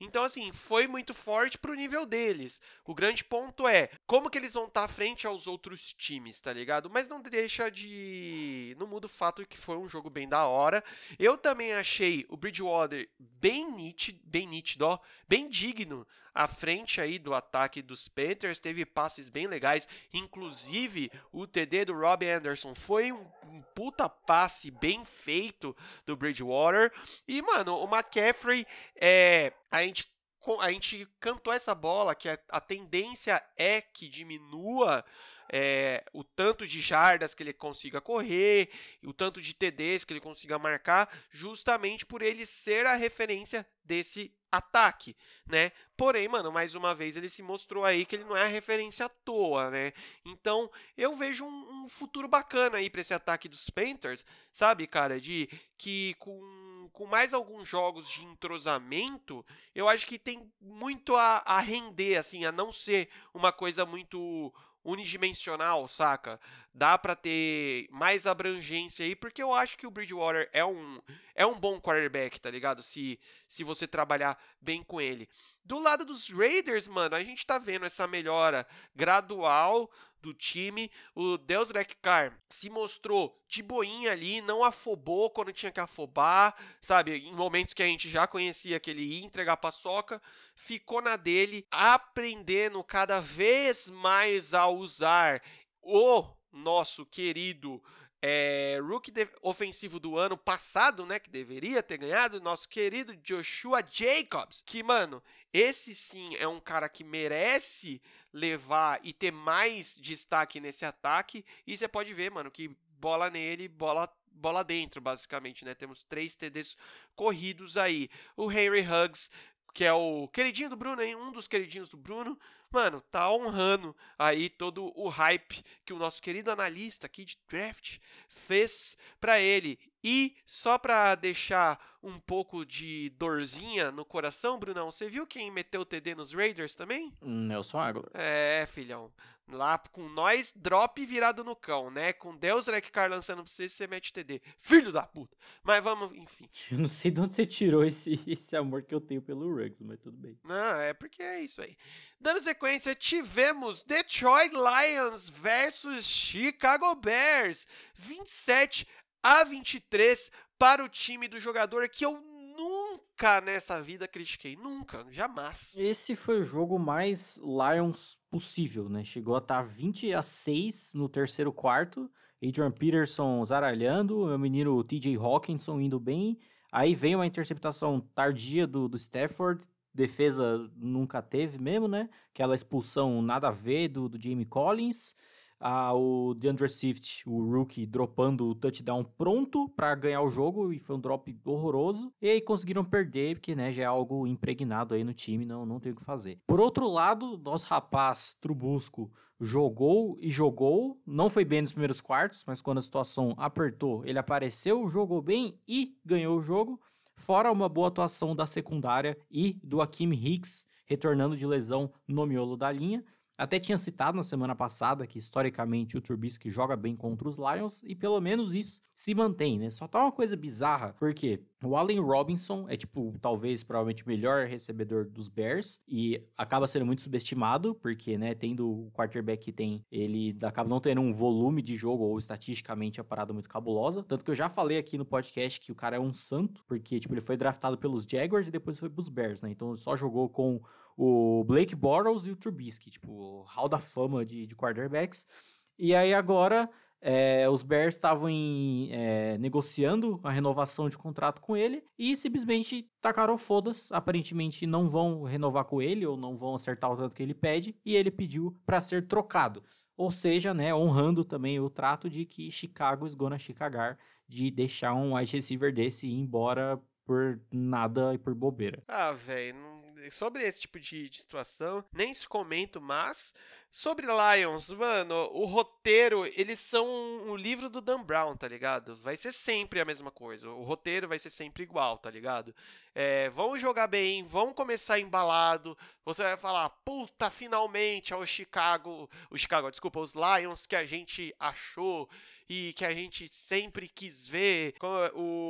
Então assim, foi muito forte pro nível deles. O grande ponto é como que eles vão estar tá frente aos outros times, tá ligado? Mas não deixa de não muda o fato que foi um jogo bem da hora. Eu também achei o Bridgewater bem nítido, bem nítido, ó, bem digno à frente aí do ataque dos Panthers, teve passes bem legais, inclusive o TD do Rob Anderson foi um, um puta passe bem feito do Bridgewater. E, mano, o McCaffrey, é, a gente a gente cantou essa bola que a, a tendência é que diminua é, o tanto de jardas que ele consiga correr, o tanto de TDs que ele consiga marcar, justamente por ele ser a referência desse ataque, né? Porém, mano, mais uma vez ele se mostrou aí que ele não é a referência à toa, né? Então, eu vejo um, um futuro bacana aí para esse ataque dos Panthers, sabe, cara? De que com, com mais alguns jogos de entrosamento, eu acho que tem muito a, a render, assim, a não ser uma coisa muito unidimensional, saca? Dá para ter mais abrangência aí, porque eu acho que o Bridgewater é um, é um bom quarterback, tá ligado? Se, se você trabalhar bem com ele. Do lado dos Raiders, mano, a gente tá vendo essa melhora gradual do time. O Deus Carr se mostrou de boinha ali, não afobou quando tinha que afobar, sabe? Em momentos que a gente já conhecia que ele ia entregar paçoca, ficou na dele, aprendendo cada vez mais a usar o nosso querido é, rookie ofensivo do ano passado, né, que deveria ter ganhado, nosso querido Joshua Jacobs, que, mano, esse sim é um cara que merece levar e ter mais destaque nesse ataque, e você pode ver, mano, que bola nele, bola bola dentro, basicamente, né? Temos três TDs corridos aí. O Henry Huggs que é o queridinho do Bruno, hein? um dos queridinhos do Bruno, mano, tá honrando aí todo o hype que o nosso querido analista aqui de draft fez para ele. E só para deixar um pouco de dorzinha no coração, Brunão, você viu quem meteu o TD nos Raiders também? Nelson Aguilar. É, filhão. Lá com nós, drop virado no cão, né? Com Deus Rec Car lançando pra você, você mete TD. Filho da puta. Mas vamos, enfim. Eu não sei de onde você tirou esse, esse amor que eu tenho pelo Ruggs, mas tudo bem. Não, é porque é isso aí. Dando sequência, tivemos Detroit Lions versus Chicago Bears. 27 a 23 para o time do jogador que eu nunca nessa vida critiquei. Nunca, jamais. Esse foi o jogo mais Lions possível, né? Chegou a estar 20 a 6 no terceiro quarto. Adrian Peterson zaralhando, meu menino TJ Hawkinson indo bem. Aí vem uma interceptação tardia do, do Stafford, defesa nunca teve mesmo, né? Aquela expulsão nada a ver do, do Jamie Collins ah, o DeAndre Swift, o rookie, dropando o touchdown pronto para ganhar o jogo e foi um drop horroroso. E aí conseguiram perder, porque né, já é algo impregnado aí no time, não, não tem o que fazer. Por outro lado, nosso rapaz Trubusco jogou e jogou, não foi bem nos primeiros quartos, mas quando a situação apertou, ele apareceu, jogou bem e ganhou o jogo. Fora uma boa atuação da secundária e do Akim Hicks, retornando de lesão no miolo da linha. Até tinha citado na semana passada que historicamente o Trubisky joga bem contra os Lions e pelo menos isso se mantém, né? Só tá uma coisa bizarra, porque o Allen Robinson é tipo, talvez provavelmente o melhor recebedor dos Bears e acaba sendo muito subestimado, porque, né, tendo o quarterback que tem, ele acaba não tendo um volume de jogo ou estatisticamente a parada muito cabulosa, tanto que eu já falei aqui no podcast que o cara é um santo, porque tipo, ele foi draftado pelos Jaguars e depois foi pros Bears, né? Então ele só jogou com o Blake Bortles e o Trubisky, tipo, hall da fama de, de quarterbacks. E aí agora é, os Bears estavam é, negociando a renovação de contrato com ele e simplesmente tacaram fodas. Aparentemente não vão renovar com ele ou não vão acertar o tanto que ele pede e ele pediu para ser trocado. Ou seja, né, honrando também o trato de que Chicago is gonna Chicagar de deixar um wide receiver desse ir embora por nada e por bobeira. Ah, velho, sobre esse tipo de, de situação, nem se comento, mas sobre Lions, mano, o roteiro, eles são o um livro do Dan Brown, tá ligado? Vai ser sempre a mesma coisa. O roteiro vai ser sempre igual, tá ligado? É, vão jogar bem, vão começar embalado. Você vai falar, puta, finalmente é o Chicago, o Chicago, desculpa, os Lions que a gente achou e que a gente sempre quis ver. O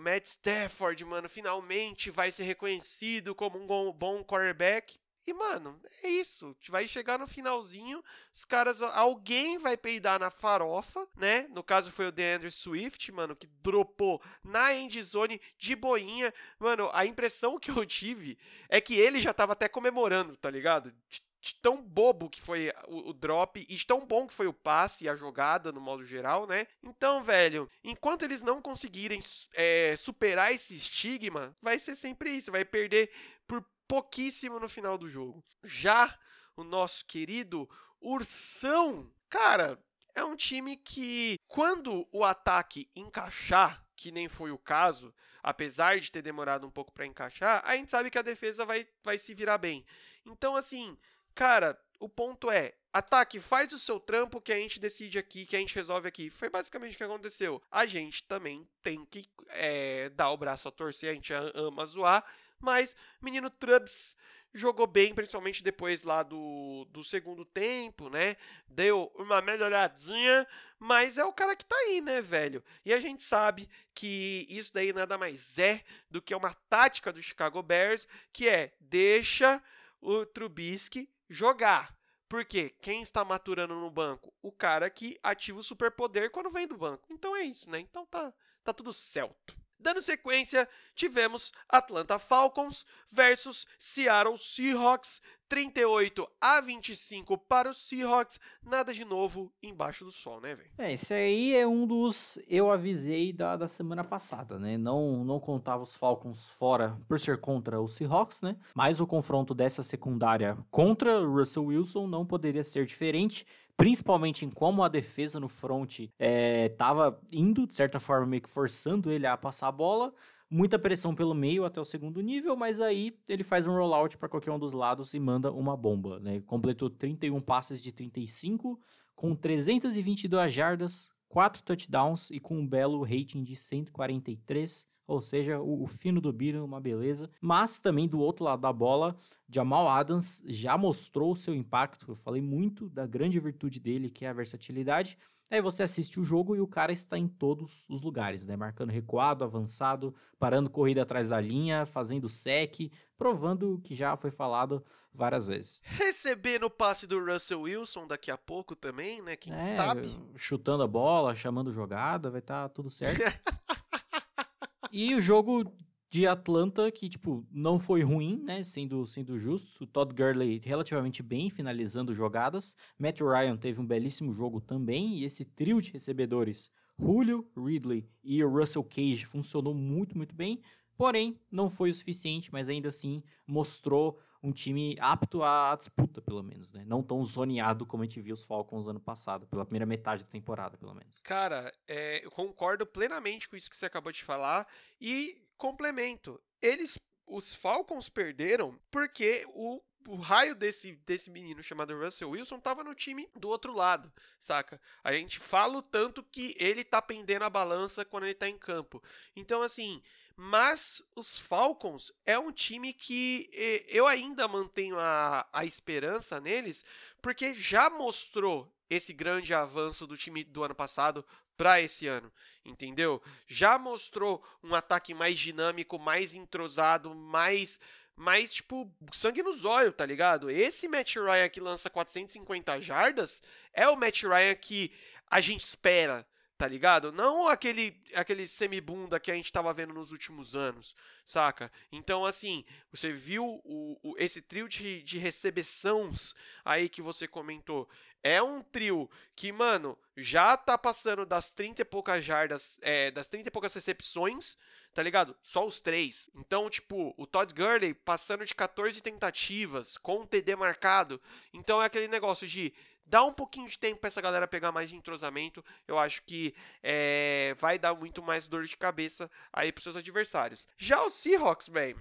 Matt Stafford, mano, finalmente vai ser reconhecido como um bom quarterback. E, mano, é isso. Vai chegar no finalzinho, os caras. Alguém vai peidar na farofa, né? No caso foi o DeAndre Swift, mano, que dropou na endzone de boinha. Mano, a impressão que eu tive é que ele já tava até comemorando, tá ligado? De tão bobo que foi o, o, drop e de tão bom que foi o passe e a jogada no modo geral, né? Então, velho, enquanto eles não conseguirem é, superar esse estigma, vai ser sempre isso, vai perder por pouquíssimo no final do jogo. Já o nosso querido Ursão, cara, é um time que quando o ataque encaixar, que nem foi o caso, apesar de ter demorado um pouco para encaixar, a gente sabe que a defesa vai, vai se virar bem. Então, assim, Cara, o ponto é, ataque, faz o seu trampo que a gente decide aqui, que a gente resolve aqui. Foi basicamente o que aconteceu. A gente também tem que é, dar o braço a torcer, a gente ama zoar, mas menino Trubs jogou bem, principalmente depois lá do, do segundo tempo, né? Deu uma melhoradinha, mas é o cara que tá aí, né, velho? E a gente sabe que isso daí nada mais é do que uma tática do Chicago Bears, que é deixa o Trubisky jogar. Porque quem está maturando no banco? O cara que ativa o superpoder quando vem do banco. Então é isso, né? Então tá, tá tudo certo. Dando sequência, tivemos Atlanta Falcons versus Seattle Seahawks, 38 a 25 para os Seahawks. Nada de novo embaixo do sol, né, velho? É, esse aí é um dos eu avisei da, da semana passada, né? Não não contava os Falcons fora por ser contra os Seahawks, né? Mas o confronto dessa secundária contra o Russell Wilson não poderia ser diferente principalmente em como a defesa no front estava é, indo, de certa forma, meio que forçando ele a passar a bola. Muita pressão pelo meio até o segundo nível, mas aí ele faz um rollout para qualquer um dos lados e manda uma bomba. Né? Completou 31 passes de 35, com 322 jardas, 4 touchdowns e com um belo rating de 143 ou seja, o, o fino do Biro, uma beleza. Mas também do outro lado da bola, Jamal Adams já mostrou o seu impacto. Eu falei muito da grande virtude dele, que é a versatilidade. Aí você assiste o jogo e o cara está em todos os lugares, né? Marcando recuado, avançado, parando corrida atrás da linha, fazendo sec, provando o que já foi falado várias vezes. Recebendo o passe do Russell Wilson daqui a pouco também, né? Quem é, sabe? Chutando a bola, chamando jogada, vai estar tá tudo certo. E o jogo de Atlanta, que, tipo, não foi ruim, né? Sendo, sendo justo. O Todd Gurley relativamente bem, finalizando jogadas. Matt Ryan teve um belíssimo jogo também. E esse trio de recebedores, Julio, Ridley e o Russell Cage, funcionou muito, muito bem. Porém, não foi o suficiente, mas ainda assim mostrou um time apto à disputa, pelo menos, né? Não tão zoneado como a gente viu os Falcons ano passado, pela primeira metade da temporada, pelo menos. Cara, é, eu concordo plenamente com isso que você acabou de falar e complemento. Eles, os Falcons perderam porque o o raio desse, desse menino chamado Russell Wilson tava no time do outro lado, saca? A gente fala o tanto que ele tá pendendo a balança quando ele tá em campo. Então, assim, mas os Falcons é um time que eu ainda mantenho a, a esperança neles, porque já mostrou esse grande avanço do time do ano passado para esse ano, entendeu? Já mostrou um ataque mais dinâmico, mais entrosado, mais mais tipo sangue nos olhos, tá ligado? Esse Matt Ryan que lança 450 jardas é o Matt Ryan que a gente espera tá ligado? Não aquele aquele semibunda que a gente tava vendo nos últimos anos, saca? Então, assim, você viu o, o, esse trio de, de recepções aí que você comentou. É um trio que, mano, já tá passando das 30 e poucas jardas, é, das 30 e poucas recepções, tá ligado? Só os três. Então, tipo, o Todd Gurley passando de 14 tentativas, com um TD marcado. Então é aquele negócio de dá um pouquinho de tempo para essa galera pegar mais entrosamento. Eu acho que é, vai dar muito mais dor de cabeça aí pros seus adversários. Já o Seahawks, velho,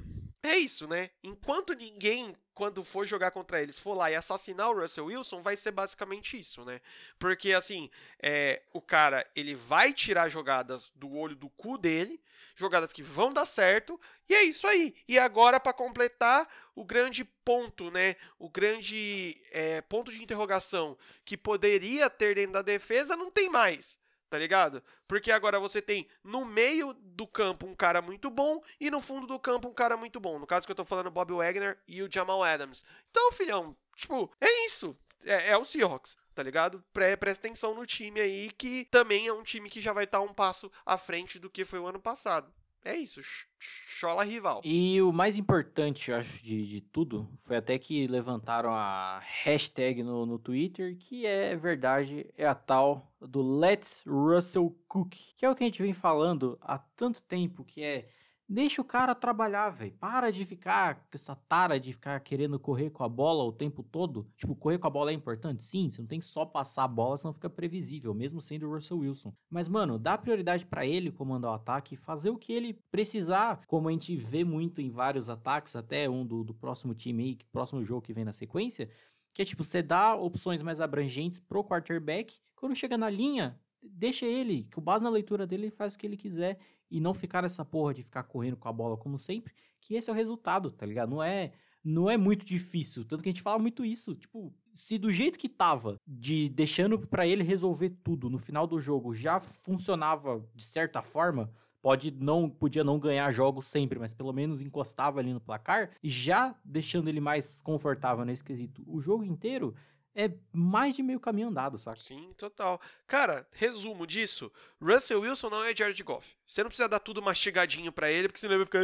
é isso, né? Enquanto ninguém, quando for jogar contra eles, for lá e assassinar o Russell Wilson, vai ser basicamente isso, né? Porque, assim, é, o cara, ele vai tirar jogadas do olho do cu dele, jogadas que vão dar certo, e é isso aí. E agora, para completar, o grande ponto, né? O grande é, ponto de interrogação que poderia ter dentro da defesa, não tem mais tá ligado? Porque agora você tem no meio do campo um cara muito bom e no fundo do campo um cara muito bom. No caso que eu tô falando, Bob Wagner e o Jamal Adams. Então, filhão, tipo, é isso. É, é o Seahawks tá ligado? Pre presta atenção no time aí, que também é um time que já vai estar tá um passo à frente do que foi o ano passado. É isso, chola rival. E o mais importante, eu acho, de, de tudo, foi até que levantaram a hashtag no, no Twitter, que é verdade, é a tal do Let's Russell Cook, que é o que a gente vem falando há tanto tempo, que é Deixa o cara trabalhar, velho. Para de ficar com essa tara de ficar querendo correr com a bola o tempo todo. Tipo, correr com a bola é importante? Sim, você não tem que só passar a bola, senão fica previsível, mesmo sendo o Russell Wilson. Mas, mano, dá prioridade para ele comandar o ataque e fazer o que ele precisar, como a gente vê muito em vários ataques, até um do, do próximo time aí, próximo jogo que vem na sequência. Que é tipo, você dá opções mais abrangentes pro quarterback. Quando chega na linha, deixa ele, que o base na leitura dele ele faz o que ele quiser e não ficar nessa porra de ficar correndo com a bola como sempre, que esse é o resultado, tá ligado? Não é não é muito difícil, tanto que a gente fala muito isso, tipo, se do jeito que tava, de deixando para ele resolver tudo no final do jogo, já funcionava de certa forma, pode não podia não ganhar jogos sempre, mas pelo menos encostava ali no placar, já deixando ele mais confortável nesse quesito o jogo inteiro, é mais de meio caminho andado, saca? Sim, total. Cara, resumo disso: Russell Wilson não é Jared Goff. Você não precisa dar tudo mastigadinho para ele, porque senão ele vai ficar.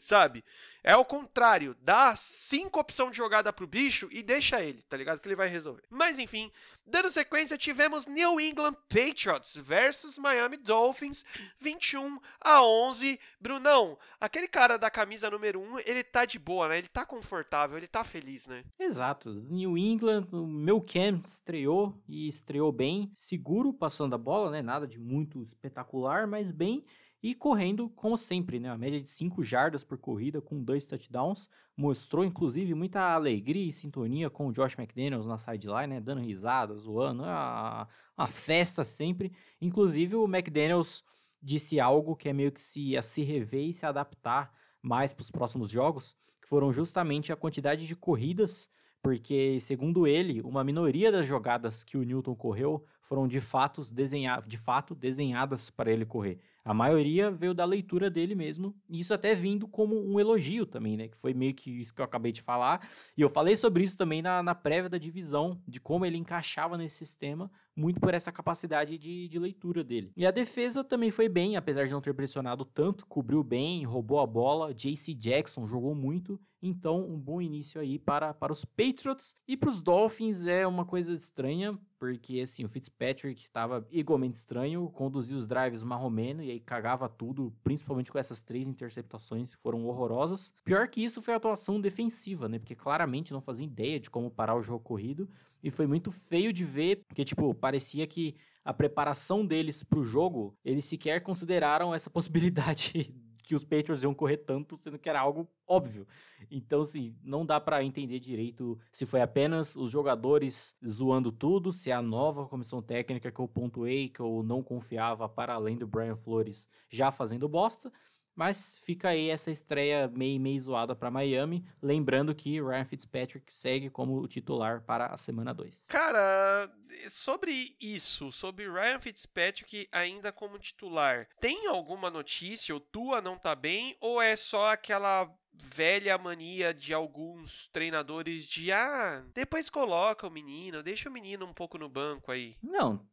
Sabe? É o contrário, dá cinco opções de jogada pro bicho e deixa ele, tá ligado? Que ele vai resolver. Mas enfim, dando sequência, tivemos New England Patriots versus Miami Dolphins, 21 a 11. Brunão, aquele cara da camisa número 1, ele tá de boa, né? Ele tá confortável, ele tá feliz, né? Exato. New England, o meu Cam estreou e estreou bem, seguro passando a bola, né? Nada de muito espetacular, mas bem e correndo, como sempre, né? A média de 5 jardas por corrida com dois touchdowns. Mostrou, inclusive, muita alegria e sintonia com o Josh McDaniels na sideline, né? Dando risadas, zoando. Uma, uma festa sempre. Inclusive, o McDaniels disse algo que é meio que se, a se rever e se adaptar mais para os próximos jogos, que foram justamente a quantidade de corridas porque, segundo ele, uma minoria das jogadas que o Newton correu foram de, fatos desenha de fato desenhadas para ele correr. A maioria veio da leitura dele mesmo, e isso até vindo como um elogio também, né? Que foi meio que isso que eu acabei de falar. E eu falei sobre isso também na, na prévia da divisão, de como ele encaixava nesse sistema, muito por essa capacidade de, de leitura dele. E a defesa também foi bem, apesar de não ter pressionado tanto, cobriu bem, roubou a bola. JC Jackson jogou muito, então um bom início aí para, para os Patriots. E para os Dolphins é uma coisa estranha, porque assim, o Fitzpatrick estava igualmente estranho, conduzia os drives marromeno e aí cagava tudo, principalmente com essas três interceptações que foram horrorosas. Pior que isso foi a atuação defensiva, né? Porque claramente não fazia ideia de como parar o jogo corrido e foi muito feio de ver, porque tipo, parecia que a preparação deles para o jogo, eles sequer consideraram essa possibilidade que os Patriots iam correr tanto, sendo que era algo óbvio. Então, assim, não dá para entender direito se foi apenas os jogadores zoando tudo, se é a nova comissão técnica que eu pontuei, que eu não confiava para além do Brian Flores já fazendo bosta, mas fica aí essa estreia meio, meio zoada para Miami. Lembrando que Ryan Fitzpatrick segue como titular para a semana 2. Cara, sobre isso, sobre Ryan Fitzpatrick ainda como titular, tem alguma notícia? O Tua não tá bem? Ou é só aquela velha mania de alguns treinadores de ah, depois coloca o menino, deixa o menino um pouco no banco aí. Não,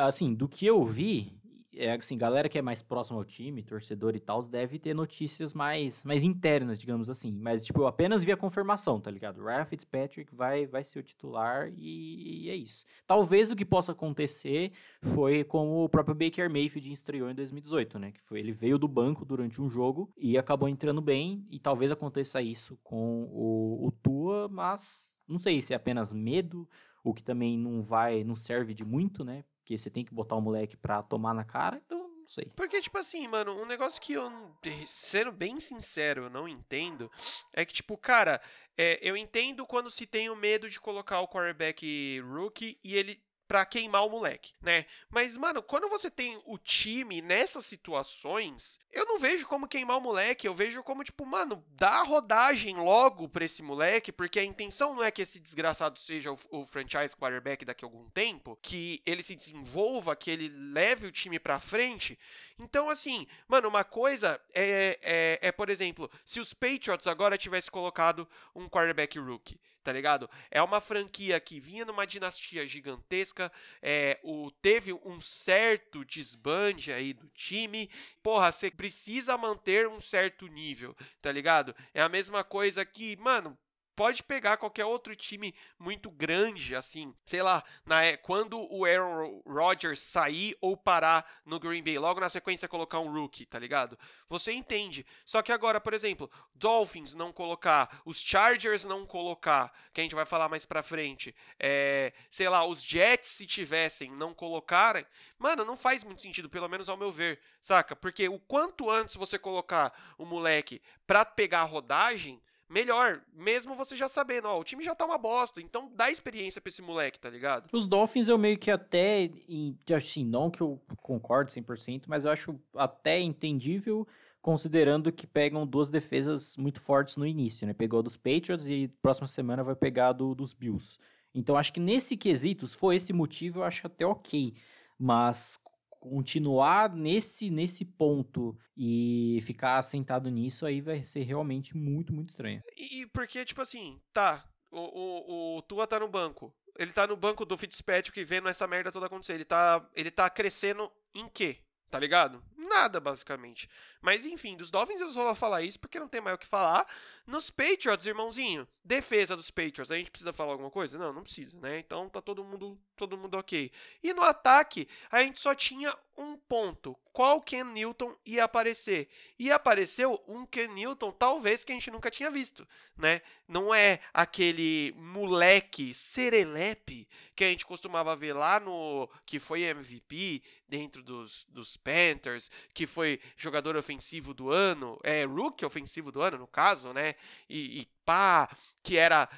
assim, do que eu vi, é assim, galera que é mais próxima ao time, torcedor e tal, deve ter notícias mais, mais internas, digamos assim. Mas, tipo, eu apenas vi a confirmação, tá ligado? Ryan Fitzpatrick vai, vai ser o titular e, e, é isso. Talvez o que possa acontecer foi como o próprio Baker Mayfield estreou em 2018, né? Que foi, ele veio do banco durante um jogo e acabou entrando bem. E talvez aconteça isso com o, o Tua, mas não sei se é apenas medo, o que também não vai, não serve de muito, né? Porque você tem que botar o moleque pra tomar na cara, então não sei. Porque, tipo assim, mano, um negócio que eu, sendo bem sincero, eu não entendo, é que, tipo, cara, é, eu entendo quando se tem o medo de colocar o quarterback rookie e ele para queimar o moleque, né? Mas, mano, quando você tem o time nessas situações, eu não vejo como queimar o moleque, eu vejo como, tipo, mano, dá rodagem logo pra esse moleque, porque a intenção não é que esse desgraçado seja o, o franchise quarterback daqui a algum tempo, que ele se desenvolva, que ele leve o time pra frente. Então, assim, mano, uma coisa é, é, é por exemplo, se os Patriots agora tivessem colocado um quarterback rookie, tá ligado? É uma franquia que vinha numa dinastia gigantesca, é, o, teve um certo desbande aí do time. Porra, você precisa manter um certo nível, tá ligado? É a mesma coisa que, mano, pode pegar qualquer outro time muito grande, assim, sei lá, na, é, quando o Aaron Rodgers sair ou parar no Green Bay, logo na sequência colocar um rookie, tá ligado? Você entende. Só que agora, por exemplo, Dolphins não colocar, os Chargers não colocar, que a gente vai falar mais pra frente, é, sei lá, os Jets se tivessem não colocarem, mano, não faz muito sentido, pelo menos ao meu ver, saca? Porque o quanto antes você colocar o moleque pra pegar a rodagem, melhor, mesmo você já sabendo, ó, o time já tá uma bosta, então dá experiência pra esse moleque, tá ligado? Os Dolphins eu meio que até, assim, não que eu concordo 100%, mas eu acho até entendível, considerando que pegam duas defesas muito fortes no início, né? Pegou dos Patriots e próxima semana vai pegar do, dos Bills. Então acho que nesse quesito, se for esse motivo, eu acho até ok. Mas continuar nesse nesse ponto e ficar sentado nisso aí vai ser realmente muito, muito estranho. E, e porque, tipo assim, tá, o, o, o Tua tá no banco. Ele tá no banco do Fitzpatrick vendo essa merda toda acontecer. Ele tá, ele tá crescendo em quê? Tá ligado? nada, basicamente. Mas enfim, dos Dolphins eu só vou falar isso porque não tem mais o que falar. Nos Patriots, irmãozinho, defesa dos Patriots, a gente precisa falar alguma coisa? Não, não precisa, né? Então tá todo mundo, todo mundo ok. E no ataque, a gente só tinha um ponto. Qual Ken Newton ia aparecer? E apareceu um Ken Newton, talvez que a gente nunca tinha visto, né? Não é aquele moleque serelepe que a gente costumava ver lá no que foi MVP dentro dos, dos Panthers, que foi jogador ofensivo do ano, é rookie ofensivo do ano no caso, né? E, e pá, que era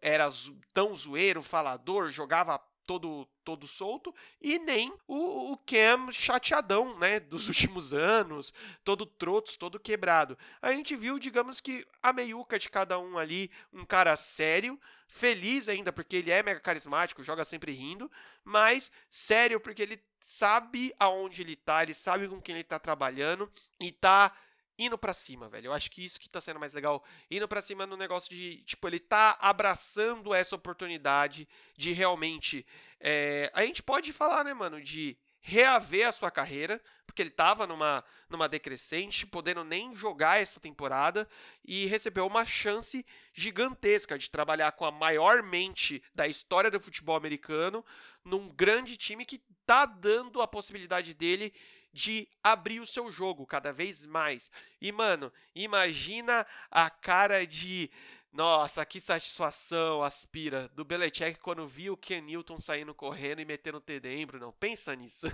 era tão zoeiro, falador, jogava todo todo solto e nem o, o Cam chateadão, né, dos últimos anos, todo trotos, todo quebrado. A gente viu, digamos que a meiuca de cada um ali, um cara sério, feliz ainda porque ele é mega carismático, joga sempre rindo, mas sério porque ele sabe aonde ele tá, ele sabe com quem ele tá trabalhando e tá indo para cima, velho. Eu acho que isso que tá sendo mais legal, indo para cima no negócio de, tipo, ele tá abraçando essa oportunidade de realmente é, a gente pode falar, né, mano, de reaver a sua carreira, porque ele tava numa, numa decrescente, podendo nem jogar essa temporada, e recebeu uma chance gigantesca de trabalhar com a maior mente da história do futebol americano, num grande time que tá dando a possibilidade dele de abrir o seu jogo cada vez mais. E, mano, imagina a cara de. Nossa, que satisfação, aspira, do Belichick quando viu o Ken Newton saindo correndo e metendo o TD, Bruno. Pensa nisso.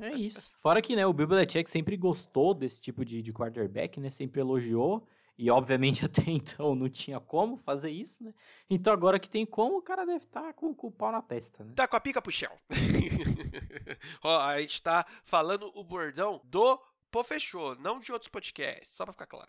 é isso. Fora que, né, o Bill Belichick sempre gostou desse tipo de, de quarterback, né? Sempre elogiou. E obviamente até então não tinha como fazer isso, né? Então agora que tem como, o cara deve estar tá com, com, o pau na testa, né? Tá com a pica pro chão. Ó, a gente tá falando o bordão do Pô, fechou, não de outros podcasts, só pra ficar claro.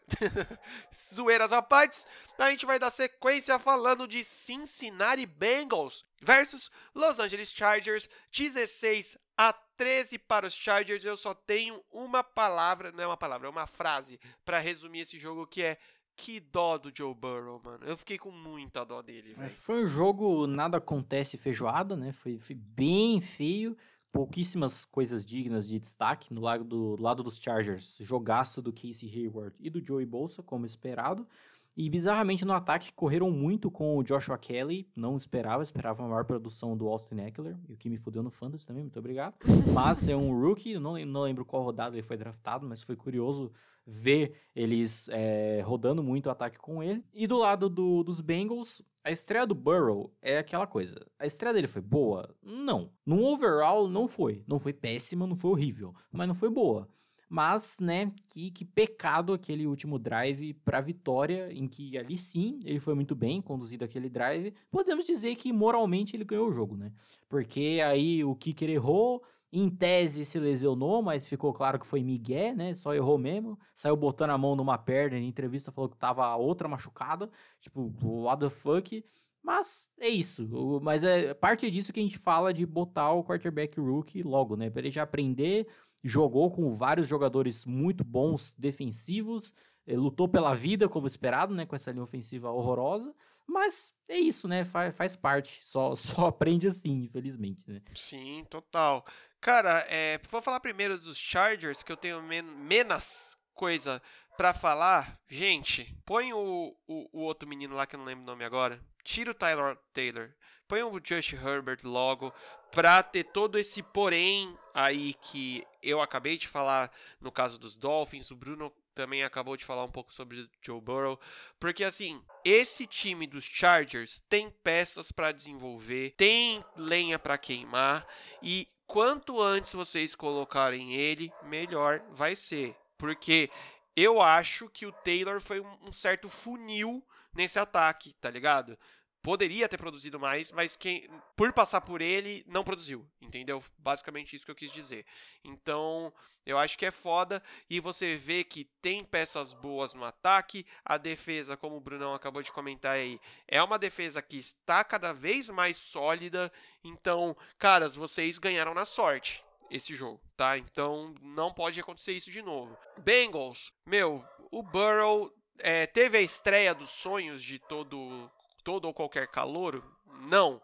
Zoeiras à parte, a gente vai dar sequência falando de Cincinnati Bengals versus Los Angeles Chargers, 16 a 13 para os Chargers. Eu só tenho uma palavra, não é uma palavra, é uma frase para resumir esse jogo que é que dó do Joe Burrow, mano. Eu fiquei com muita dó dele, velho. Foi um jogo nada acontece feijoada, né? Foi, foi bem feio pouquíssimas coisas dignas de destaque no lado, do, lado dos Chargers. Jogaço do Casey Hayward e do Joey Bolsa, como esperado. E bizarramente no ataque correram muito com o Joshua Kelly, não esperava, esperava uma maior produção do Austin Eckler, e o que me fudeu no Fantasy também, muito obrigado. Mas é um rookie, não, não lembro qual rodada ele foi draftado, mas foi curioso ver eles é, rodando muito o ataque com ele. E do lado do, dos Bengals, a estreia do Burrow é aquela coisa. A estreia dele foi boa? Não. No overall, não foi. Não foi péssima, não foi horrível, mas não foi boa. Mas, né, que, que pecado aquele último drive para vitória, em que ali sim ele foi muito bem conduzido aquele drive. Podemos dizer que moralmente ele ganhou o jogo, né? Porque aí o kicker errou, em tese se lesionou, mas ficou claro que foi Miguel, né? Só errou mesmo. Saiu botando a mão numa perna, em entrevista falou que tava outra machucada. Tipo, what the fuck? Mas é isso. Mas é parte disso que a gente fala de botar o quarterback rookie logo, né? Pra ele já aprender jogou com vários jogadores muito bons defensivos, eh, lutou pela vida como esperado, né, com essa linha ofensiva horrorosa, mas é isso, né, faz, faz parte, só, só aprende assim, infelizmente, né. Sim, total. Cara, é, vou falar primeiro dos Chargers, que eu tenho men menos coisa para falar. Gente, põe o, o, o, outro menino lá que eu não lembro o nome agora, tira o Tyler Taylor, põe o Josh Herbert logo, pra ter todo esse porém aí que eu acabei de falar no caso dos Dolphins, o Bruno também acabou de falar um pouco sobre o Joe Burrow, porque assim, esse time dos Chargers tem peças para desenvolver, tem lenha para queimar. E quanto antes vocês colocarem ele, melhor vai ser, porque eu acho que o Taylor foi um certo funil nesse ataque, tá ligado? Poderia ter produzido mais, mas quem por passar por ele não produziu, entendeu? Basicamente isso que eu quis dizer. Então, eu acho que é foda e você vê que tem peças boas no ataque, a defesa, como o Brunão acabou de comentar aí, é uma defesa que está cada vez mais sólida. Então, caras, vocês ganharam na sorte esse jogo, tá? Então, não pode acontecer isso de novo. Bengals, meu, o Burrow é, teve a estreia dos sonhos de todo todo ou qualquer calouro? Não.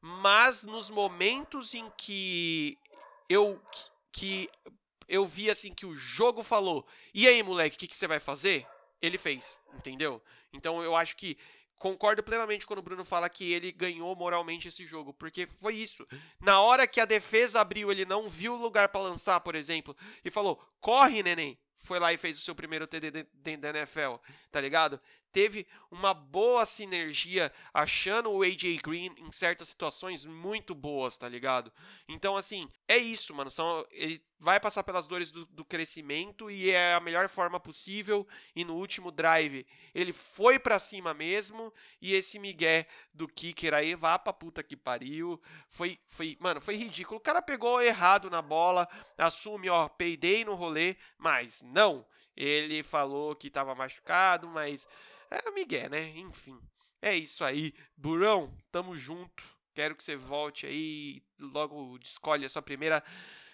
Mas nos momentos em que eu que eu vi assim que o jogo falou: "E aí, moleque, o que, que você vai fazer?" Ele fez, entendeu? Então eu acho que concordo plenamente quando o Bruno fala que ele ganhou moralmente esse jogo, porque foi isso. Na hora que a defesa abriu, ele não viu o lugar para lançar, por exemplo, e falou: "Corre, neném" foi lá e fez o seu primeiro TD dentro da NFL, tá ligado? Teve uma boa sinergia, achando o AJ Green em certas situações muito boas, tá ligado? Então, assim, é isso, mano. São, ele vai passar pelas dores do, do crescimento e é a melhor forma possível. E no último drive, ele foi para cima mesmo. E esse migué do kicker aí, vá pra puta que pariu. Foi, foi, mano, foi ridículo. O cara pegou errado na bola, assume, ó, peidei no rolê, mas não. Ele falou que tava machucado, mas é Miguel, né? Enfim. É isso aí. Burão, tamo junto. Quero que você volte aí. Logo escolhe a sua primeira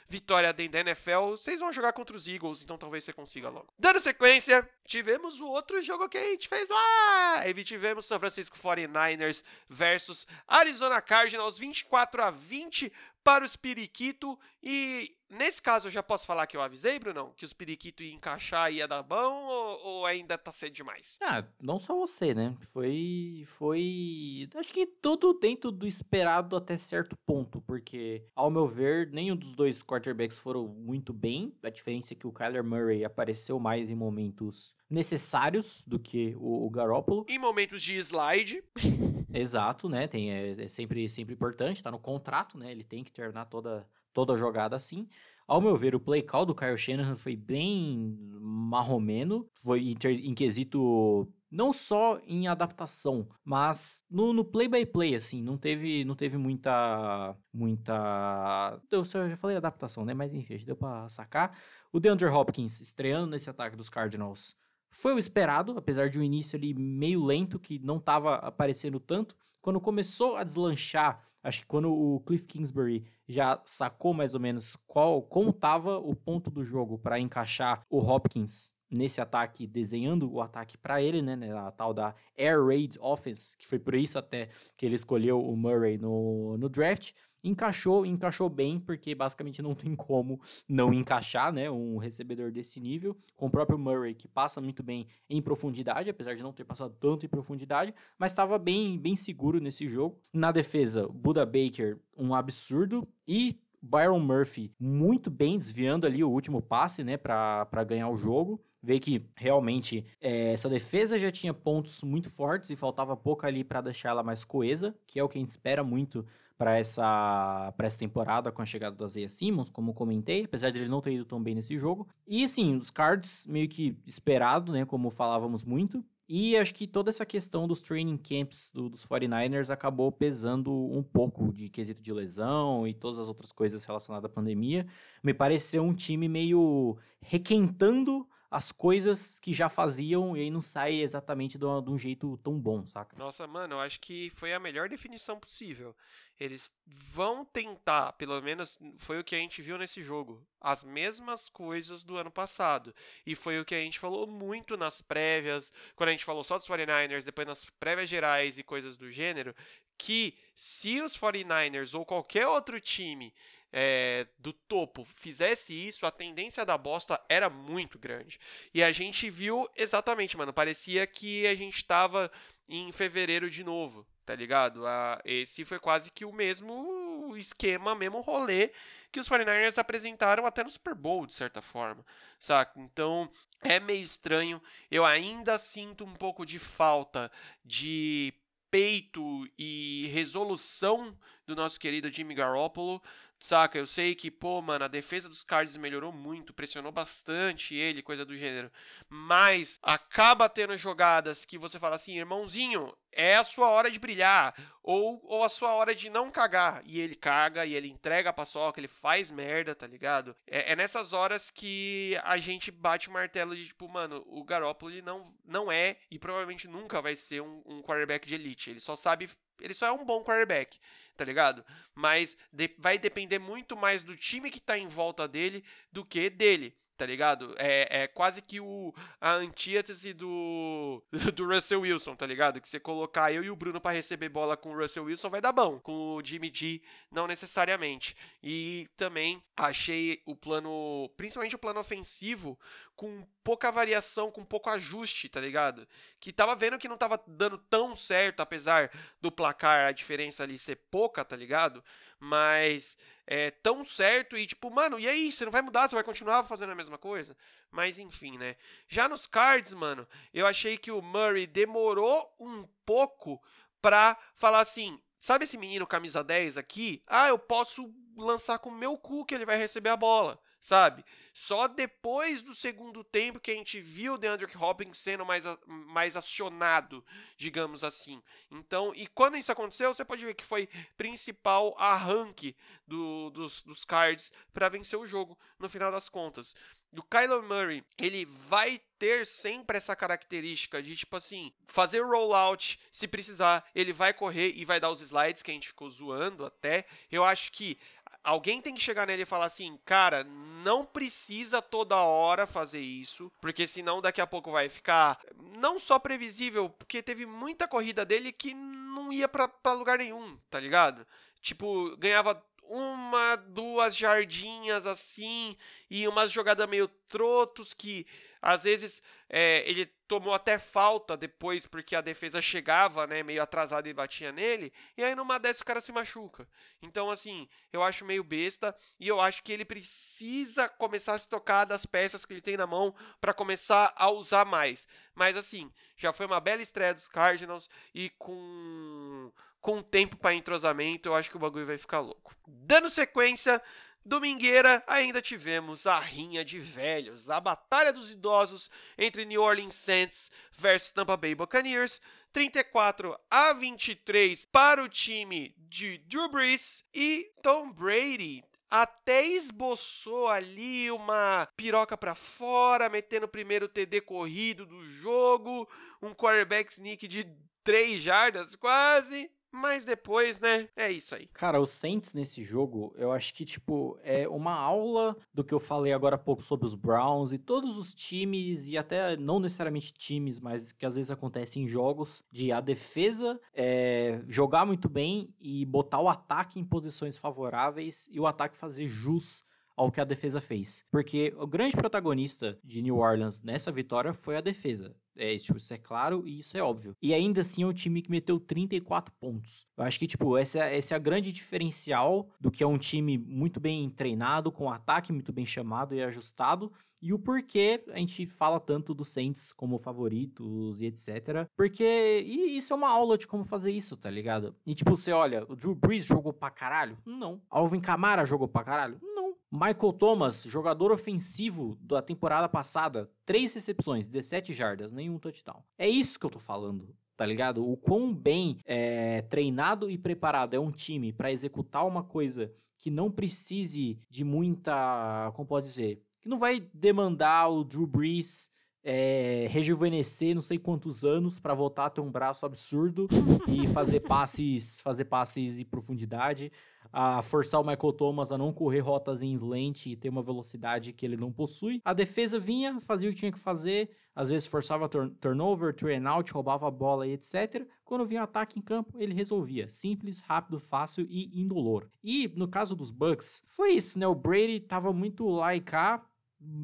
vitória dentro da NFL. Vocês vão jogar contra os Eagles, então talvez você consiga logo. Dando sequência, tivemos o outro jogo que a gente fez lá. E tivemos São Francisco 49ers versus Arizona Cardinals 24 a 20 para os Periquito e Nesse caso, eu já posso falar que eu avisei, Brunão? Que os periquitos iam encaixar e ia dar bom ou, ou, ainda tá cedo demais? Ah, não só você, né? Foi. Foi. Acho que tudo dentro do esperado até certo ponto, porque, ao meu ver, nenhum dos dois quarterbacks foram muito bem. A diferença é que o Kyler Murray apareceu mais em momentos necessários do que o, o Garoppolo. Em momentos de slide. Exato, né? Tem, é, é sempre, sempre importante, tá no contrato, né? Ele tem que terminar toda toda jogada assim. Ao meu ver, o play call do Kyle Shanahan foi bem marromeno, foi em, ter, em quesito não só em adaptação, mas no, no play by play assim, não teve não teve muita muita eu já falei adaptação, né, mas enfim, deu para sacar. O DeAndre Hopkins estreando nesse ataque dos Cardinals foi o esperado, apesar de um início ali meio lento que não estava aparecendo tanto. Quando começou a deslanchar, acho que quando o Cliff Kingsbury já sacou mais ou menos qual como estava o ponto do jogo para encaixar o Hopkins nesse ataque, desenhando o ataque para ele, né, né, a tal da Air Raid Offense, que foi por isso até que ele escolheu o Murray no, no draft encaixou, encaixou bem, porque basicamente não tem como não encaixar, né, um recebedor desse nível, com o próprio Murray, que passa muito bem em profundidade, apesar de não ter passado tanto em profundidade, mas estava bem, bem seguro nesse jogo. Na defesa, Buda Baker, um absurdo, e Byron Murphy muito bem desviando ali o último passe, né, para ganhar o jogo. Vê que realmente é, essa defesa já tinha pontos muito fortes e faltava pouco ali para deixar ela mais coesa, que é o que a gente espera muito para essa, essa temporada com a chegada do Isaiah Simmons, como comentei, apesar de ele não ter ido tão bem nesse jogo. E assim, os cards meio que esperado, né, como falávamos muito. E acho que toda essa questão dos training camps do, dos 49ers acabou pesando um pouco de quesito de lesão e todas as outras coisas relacionadas à pandemia. Me pareceu um time meio requentando as coisas que já faziam e aí não sai exatamente de, um jeito tão bom, saca? Nossa, mano, eu acho que foi a melhor definição possível. Eles vão tentar, pelo menos foi o que a gente viu nesse jogo, as mesmas coisas do ano passado. E foi o que a gente falou muito nas prévias, quando a gente falou só dos 49ers, depois nas prévias gerais e coisas do gênero, que se os 49ers ou qualquer outro time é, do topo fizesse isso, a tendência da bosta era muito grande. E a gente viu exatamente, mano. Parecia que a gente estava em fevereiro de novo, tá ligado? A, esse foi quase que o mesmo esquema, mesmo rolê que os 49ers apresentaram até no Super Bowl, de certa forma, saca? Então, é meio estranho. Eu ainda sinto um pouco de falta de peito e resolução do nosso querido Jimmy Garoppolo. Saca? Eu sei que, pô, mano, a defesa dos Cards melhorou muito, pressionou bastante ele, coisa do gênero. Mas acaba tendo jogadas que você fala assim, irmãozinho, é a sua hora de brilhar. Ou, ou a sua hora de não cagar. E ele caga, e ele entrega a paçoca, ele faz merda, tá ligado? É, é nessas horas que a gente bate o martelo de, tipo, mano, o Garoppolo não, não é e provavelmente nunca vai ser um, um quarterback de elite. Ele só sabe ele só é um bom quarterback, tá ligado? Mas de, vai depender muito mais do time que tá em volta dele do que dele. Tá ligado? É, é quase que o, a antítese do, do Russell Wilson, tá ligado? Que você colocar eu e o Bruno para receber bola com o Russell Wilson vai dar bom, com o Jimmy G não necessariamente. E também achei o plano, principalmente o plano ofensivo, com pouca variação, com pouco ajuste, tá ligado? Que tava vendo que não tava dando tão certo, apesar do placar, a diferença ali ser pouca, tá ligado? Mas é tão certo e tipo, mano, e aí? Você não vai mudar? Você vai continuar fazendo a mesma coisa? Mas enfim, né? Já nos cards, mano, eu achei que o Murray demorou um pouco pra falar assim. Sabe esse menino camisa 10 aqui? Ah, eu posso lançar com o meu cu que ele vai receber a bola sabe? Só depois do segundo tempo que a gente viu o DeAndre Hopkins sendo mais, mais acionado, digamos assim. Então, e quando isso aconteceu, você pode ver que foi principal arranque do, dos, dos cards para vencer o jogo, no final das contas. O Kyler Murray, ele vai ter sempre essa característica de, tipo assim, fazer rollout, se precisar, ele vai correr e vai dar os slides que a gente ficou zoando até. Eu acho que Alguém tem que chegar nele e falar assim, cara, não precisa toda hora fazer isso, porque senão daqui a pouco vai ficar não só previsível, porque teve muita corrida dele que não ia para lugar nenhum, tá ligado? Tipo, ganhava uma, duas jardinhas assim, e umas jogadas meio trotos que às vezes é, ele tomou até falta depois porque a defesa chegava, né, meio atrasada e batia nele, e aí numa dessa o cara se machuca. Então, assim, eu acho meio besta e eu acho que ele precisa começar a se tocar das peças que ele tem na mão para começar a usar mais. Mas, assim, já foi uma bela estreia dos Cardinals e com com tempo para entrosamento, eu acho que o bagulho vai ficar louco. Dando sequência, Domingueira, ainda tivemos a rinha de velhos, a batalha dos idosos entre New Orleans Saints versus Tampa Bay Buccaneers, 34 a 23 para o time de Drew Brees e Tom Brady. Até esboçou ali uma piroca para fora, metendo o primeiro TD corrido do jogo, um quarterback sneak de 3 jardas quase, mas depois, né, é isso aí. Cara, o Saints nesse jogo, eu acho que, tipo, é uma aula do que eu falei agora há pouco sobre os Browns e todos os times, e até não necessariamente times, mas que às vezes acontece em jogos, de a defesa é, jogar muito bem e botar o ataque em posições favoráveis e o ataque fazer jus ao que a defesa fez. Porque o grande protagonista de New Orleans nessa vitória foi a defesa. É, isso é claro e isso é óbvio. E ainda assim é um time que meteu 34 pontos. Eu acho que, tipo, esse é, esse é a grande diferencial do que é um time muito bem treinado, com ataque muito bem chamado e ajustado. E o porquê a gente fala tanto dos Saints como favoritos e etc. Porque e isso é uma aula de como fazer isso, tá ligado? E tipo, você olha, o Drew Brees jogou pra caralho? Não. Alvin Kamara jogou pra caralho? Não. Michael Thomas, jogador ofensivo da temporada passada, três recepções, 17 jardas, nenhum touchdown. É isso que eu tô falando, tá ligado? O quão bem é, treinado e preparado é um time para executar uma coisa que não precise de muita, como pode dizer, que não vai demandar o Drew Brees é, rejuvenescer não sei quantos anos para voltar a ter um braço absurdo e fazer passes, fazer passes em profundidade a forçar o Michael Thomas a não correr rotas em slant e ter uma velocidade que ele não possui. A defesa vinha, fazia o que tinha que fazer, às vezes forçava turn turnover, turn out, roubava a bola e etc. Quando vinha ataque em campo, ele resolvia. Simples, rápido, fácil e indolor. E no caso dos Bucks, foi isso, né? O Brady tava muito lá e cá,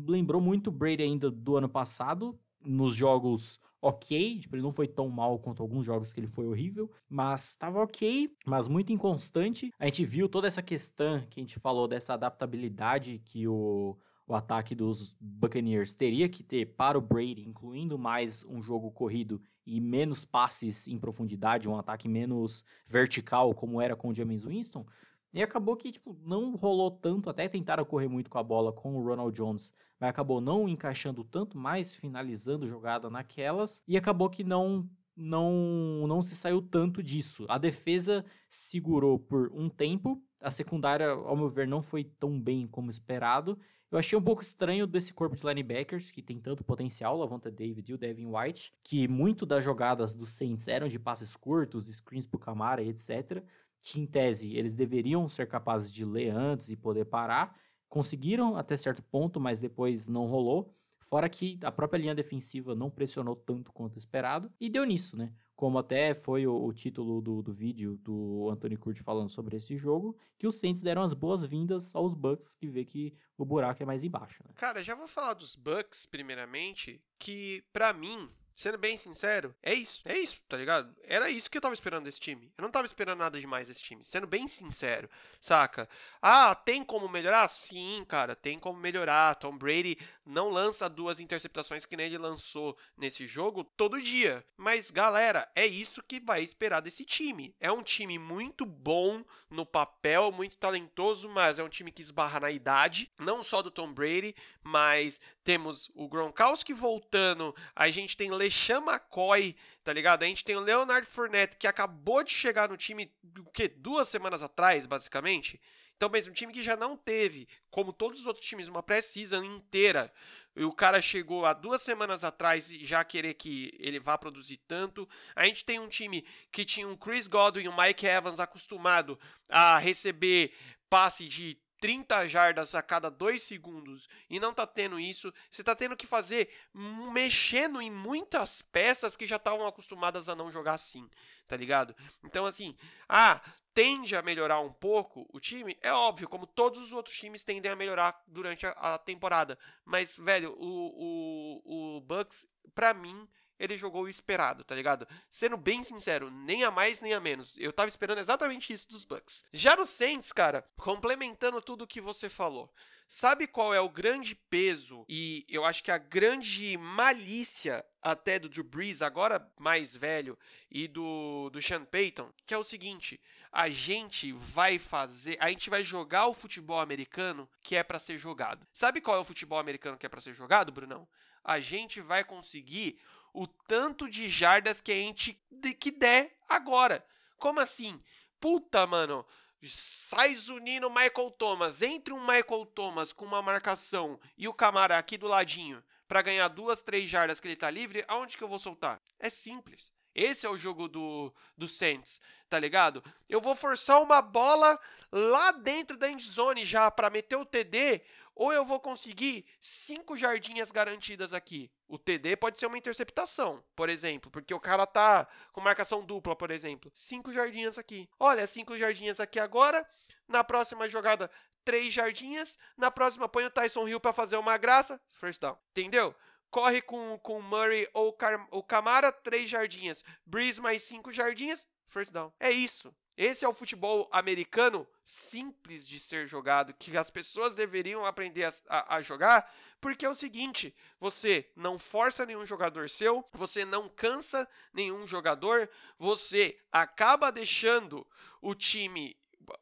lembrou muito o Brady ainda do ano passado, nos jogos ok, tipo, ele não foi tão mal quanto alguns jogos que ele foi horrível, mas tava ok, mas muito inconstante. A gente viu toda essa questão que a gente falou dessa adaptabilidade que o, o ataque dos Buccaneers teria que ter para o Brady, incluindo mais um jogo corrido e menos passes em profundidade, um ataque menos vertical como era com o James Winston. E acabou que, tipo, não rolou tanto, até tentaram correr muito com a bola com o Ronald Jones, mas acabou não encaixando tanto, mais finalizando jogada naquelas, e acabou que não não não se saiu tanto disso. A defesa segurou por um tempo, a secundária, ao meu ver, não foi tão bem como esperado. Eu achei um pouco estranho desse corpo de linebackers, que tem tanto potencial, Lavonta David e o Devin White, que muito das jogadas dos Saints eram de passes curtos, screens pro Camara e etc que em tese eles deveriam ser capazes de ler antes e poder parar. conseguiram até certo ponto, mas depois não rolou. Fora que a própria linha defensiva não pressionou tanto quanto esperado e deu nisso, né? Como até foi o, o título do, do vídeo do Anthony Curti falando sobre esse jogo, que os Saints deram as boas-vindas aos Bucks, que vê que o buraco é mais embaixo. Né? Cara, já vou falar dos Bucks primeiramente, que para mim Sendo bem sincero, é isso. É isso, tá ligado? Era isso que eu tava esperando desse time. Eu não tava esperando nada demais desse time. Sendo bem sincero, saca? Ah, tem como melhorar? Sim, cara, tem como melhorar. Tom Brady não lança duas interceptações que nem ele lançou nesse jogo todo dia. Mas, galera, é isso que vai esperar desse time. É um time muito bom no papel, muito talentoso, mas é um time que esbarra na idade. Não só do Tom Brady, mas temos o Gronkowski voltando. A gente tem Le LeSean McCoy, tá ligado? A gente tem o Leonard Fournette, que acabou de chegar no time, o quê? Duas semanas atrás, basicamente. Então, mesmo um time que já não teve, como todos os outros times, uma pré-season inteira. E o cara chegou há duas semanas atrás e já querer que ele vá produzir tanto. A gente tem um time que tinha um Chris Godwin e um Mike Evans acostumado a receber passe de 30 jardas a cada 2 segundos e não tá tendo isso, você tá tendo que fazer mexendo em muitas peças que já estavam acostumadas a não jogar assim, tá ligado? Então assim, ah, tende a melhorar um pouco o time, é óbvio, como todos os outros times tendem a melhorar durante a, a temporada, mas velho, o, o, o Bucks para mim ele jogou o esperado, tá ligado? Sendo bem sincero, nem a mais nem a menos. Eu tava esperando exatamente isso dos Bucks. Já no Saints, cara, complementando tudo que você falou. Sabe qual é o grande peso e eu acho que a grande malícia até do Drew Brees, agora mais velho, e do, do Sean Payton, que é o seguinte: a gente vai fazer, a gente vai jogar o futebol americano que é para ser jogado. Sabe qual é o futebol americano que é para ser jogado, Brunão? A gente vai conseguir o tanto de jardas que a gente que der agora. Como assim? Puta, mano. Sai zunindo Michael Thomas. Entre um Michael Thomas com uma marcação e o Camara aqui do ladinho para ganhar duas, três jardas que ele tá livre, aonde que eu vou soltar? É simples. Esse é o jogo do, do Saints, tá ligado? Eu vou forçar uma bola lá dentro da endzone já para meter o TD, ou eu vou conseguir cinco jardinhas garantidas aqui. O TD pode ser uma interceptação, por exemplo, porque o cara tá com marcação dupla, por exemplo. Cinco jardinhas aqui. Olha, cinco jardinhas aqui agora. Na próxima jogada, três jardinhas. Na próxima, põe o Tyson Hill para fazer uma graça. First down. Entendeu? Corre com o Murray ou o Camara, três jardinhas. Breeze mais cinco jardinhas, first down. É isso. Esse é o futebol americano simples de ser jogado, que as pessoas deveriam aprender a, a, a, jogar, porque é o seguinte: você não força nenhum jogador seu, você não cansa nenhum jogador, você acaba deixando o time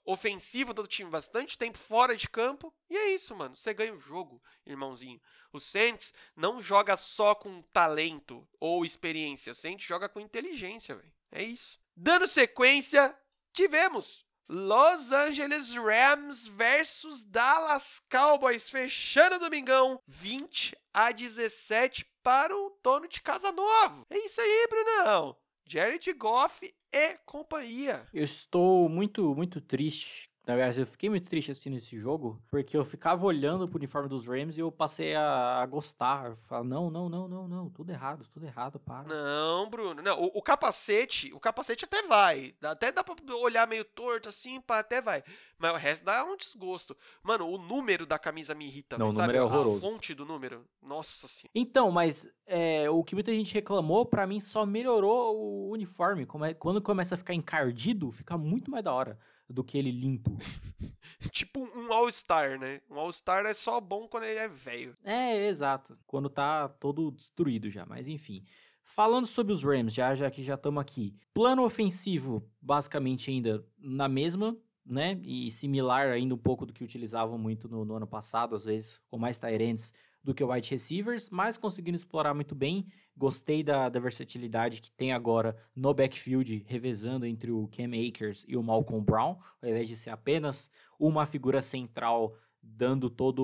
ofensivo do time bastante tempo fora de campo. E é isso, mano. Você ganha o jogo, irmãozinho. O Saints não joga só com talento ou experiência. O Saints joga com inteligência, velho. É isso. Dando sequência, tivemos Los Angeles Rams versus Dallas Cowboys, fechando o domingão, 20 a 17 para o dono de casa novo. É isso aí, Brunão. Jared Goff e companhia. Eu estou muito, muito triste na verdade, eu fiquei muito triste assistindo esse jogo, porque eu ficava olhando pro uniforme dos Rams e eu passei a, a gostar. Falar, não, não, não, não, não, tudo errado, tudo errado, para. Não, Bruno, não, o, o capacete, o capacete até vai, até dá pra olhar meio torto assim, pá, até vai, mas o resto dá um desgosto. Mano, o número da camisa me irrita, não, o número é horroroso. A fonte do número, nossa senhora. Então, mas é, o que muita gente reclamou, para mim só melhorou o uniforme, é, quando começa a ficar encardido, fica muito mais da hora do que ele limpo. tipo um All-Star, né? Um All-Star é só bom quando ele é velho. É, exato. Quando tá todo destruído já, mas enfim. Falando sobre os Rams, já, já que já estamos aqui. Plano ofensivo, basicamente ainda na mesma, né? E similar ainda um pouco do que utilizavam muito no, no ano passado, às vezes com mais Tyrants do que o wide receivers, mas conseguindo explorar muito bem. Gostei da, da versatilidade que tem agora no backfield, revezando entre o Cam Akers e o Malcolm Brown, ao invés de ser apenas uma figura central dando toda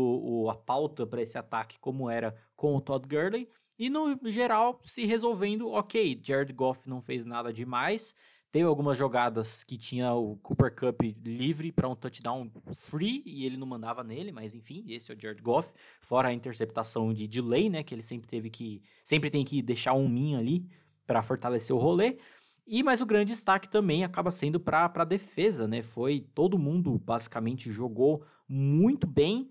a pauta para esse ataque, como era com o Todd Gurley. E no geral, se resolvendo, ok, Jared Goff não fez nada demais, Teve algumas jogadas que tinha o Cooper Cup livre para um touchdown free e ele não mandava nele, mas enfim, esse é o Jared Goff. Fora a interceptação de delay, né, que ele sempre teve que sempre tem que deixar um min ali para fortalecer o rolê. E mas o grande destaque também acaba sendo para a defesa, né? Foi todo mundo basicamente jogou muito bem.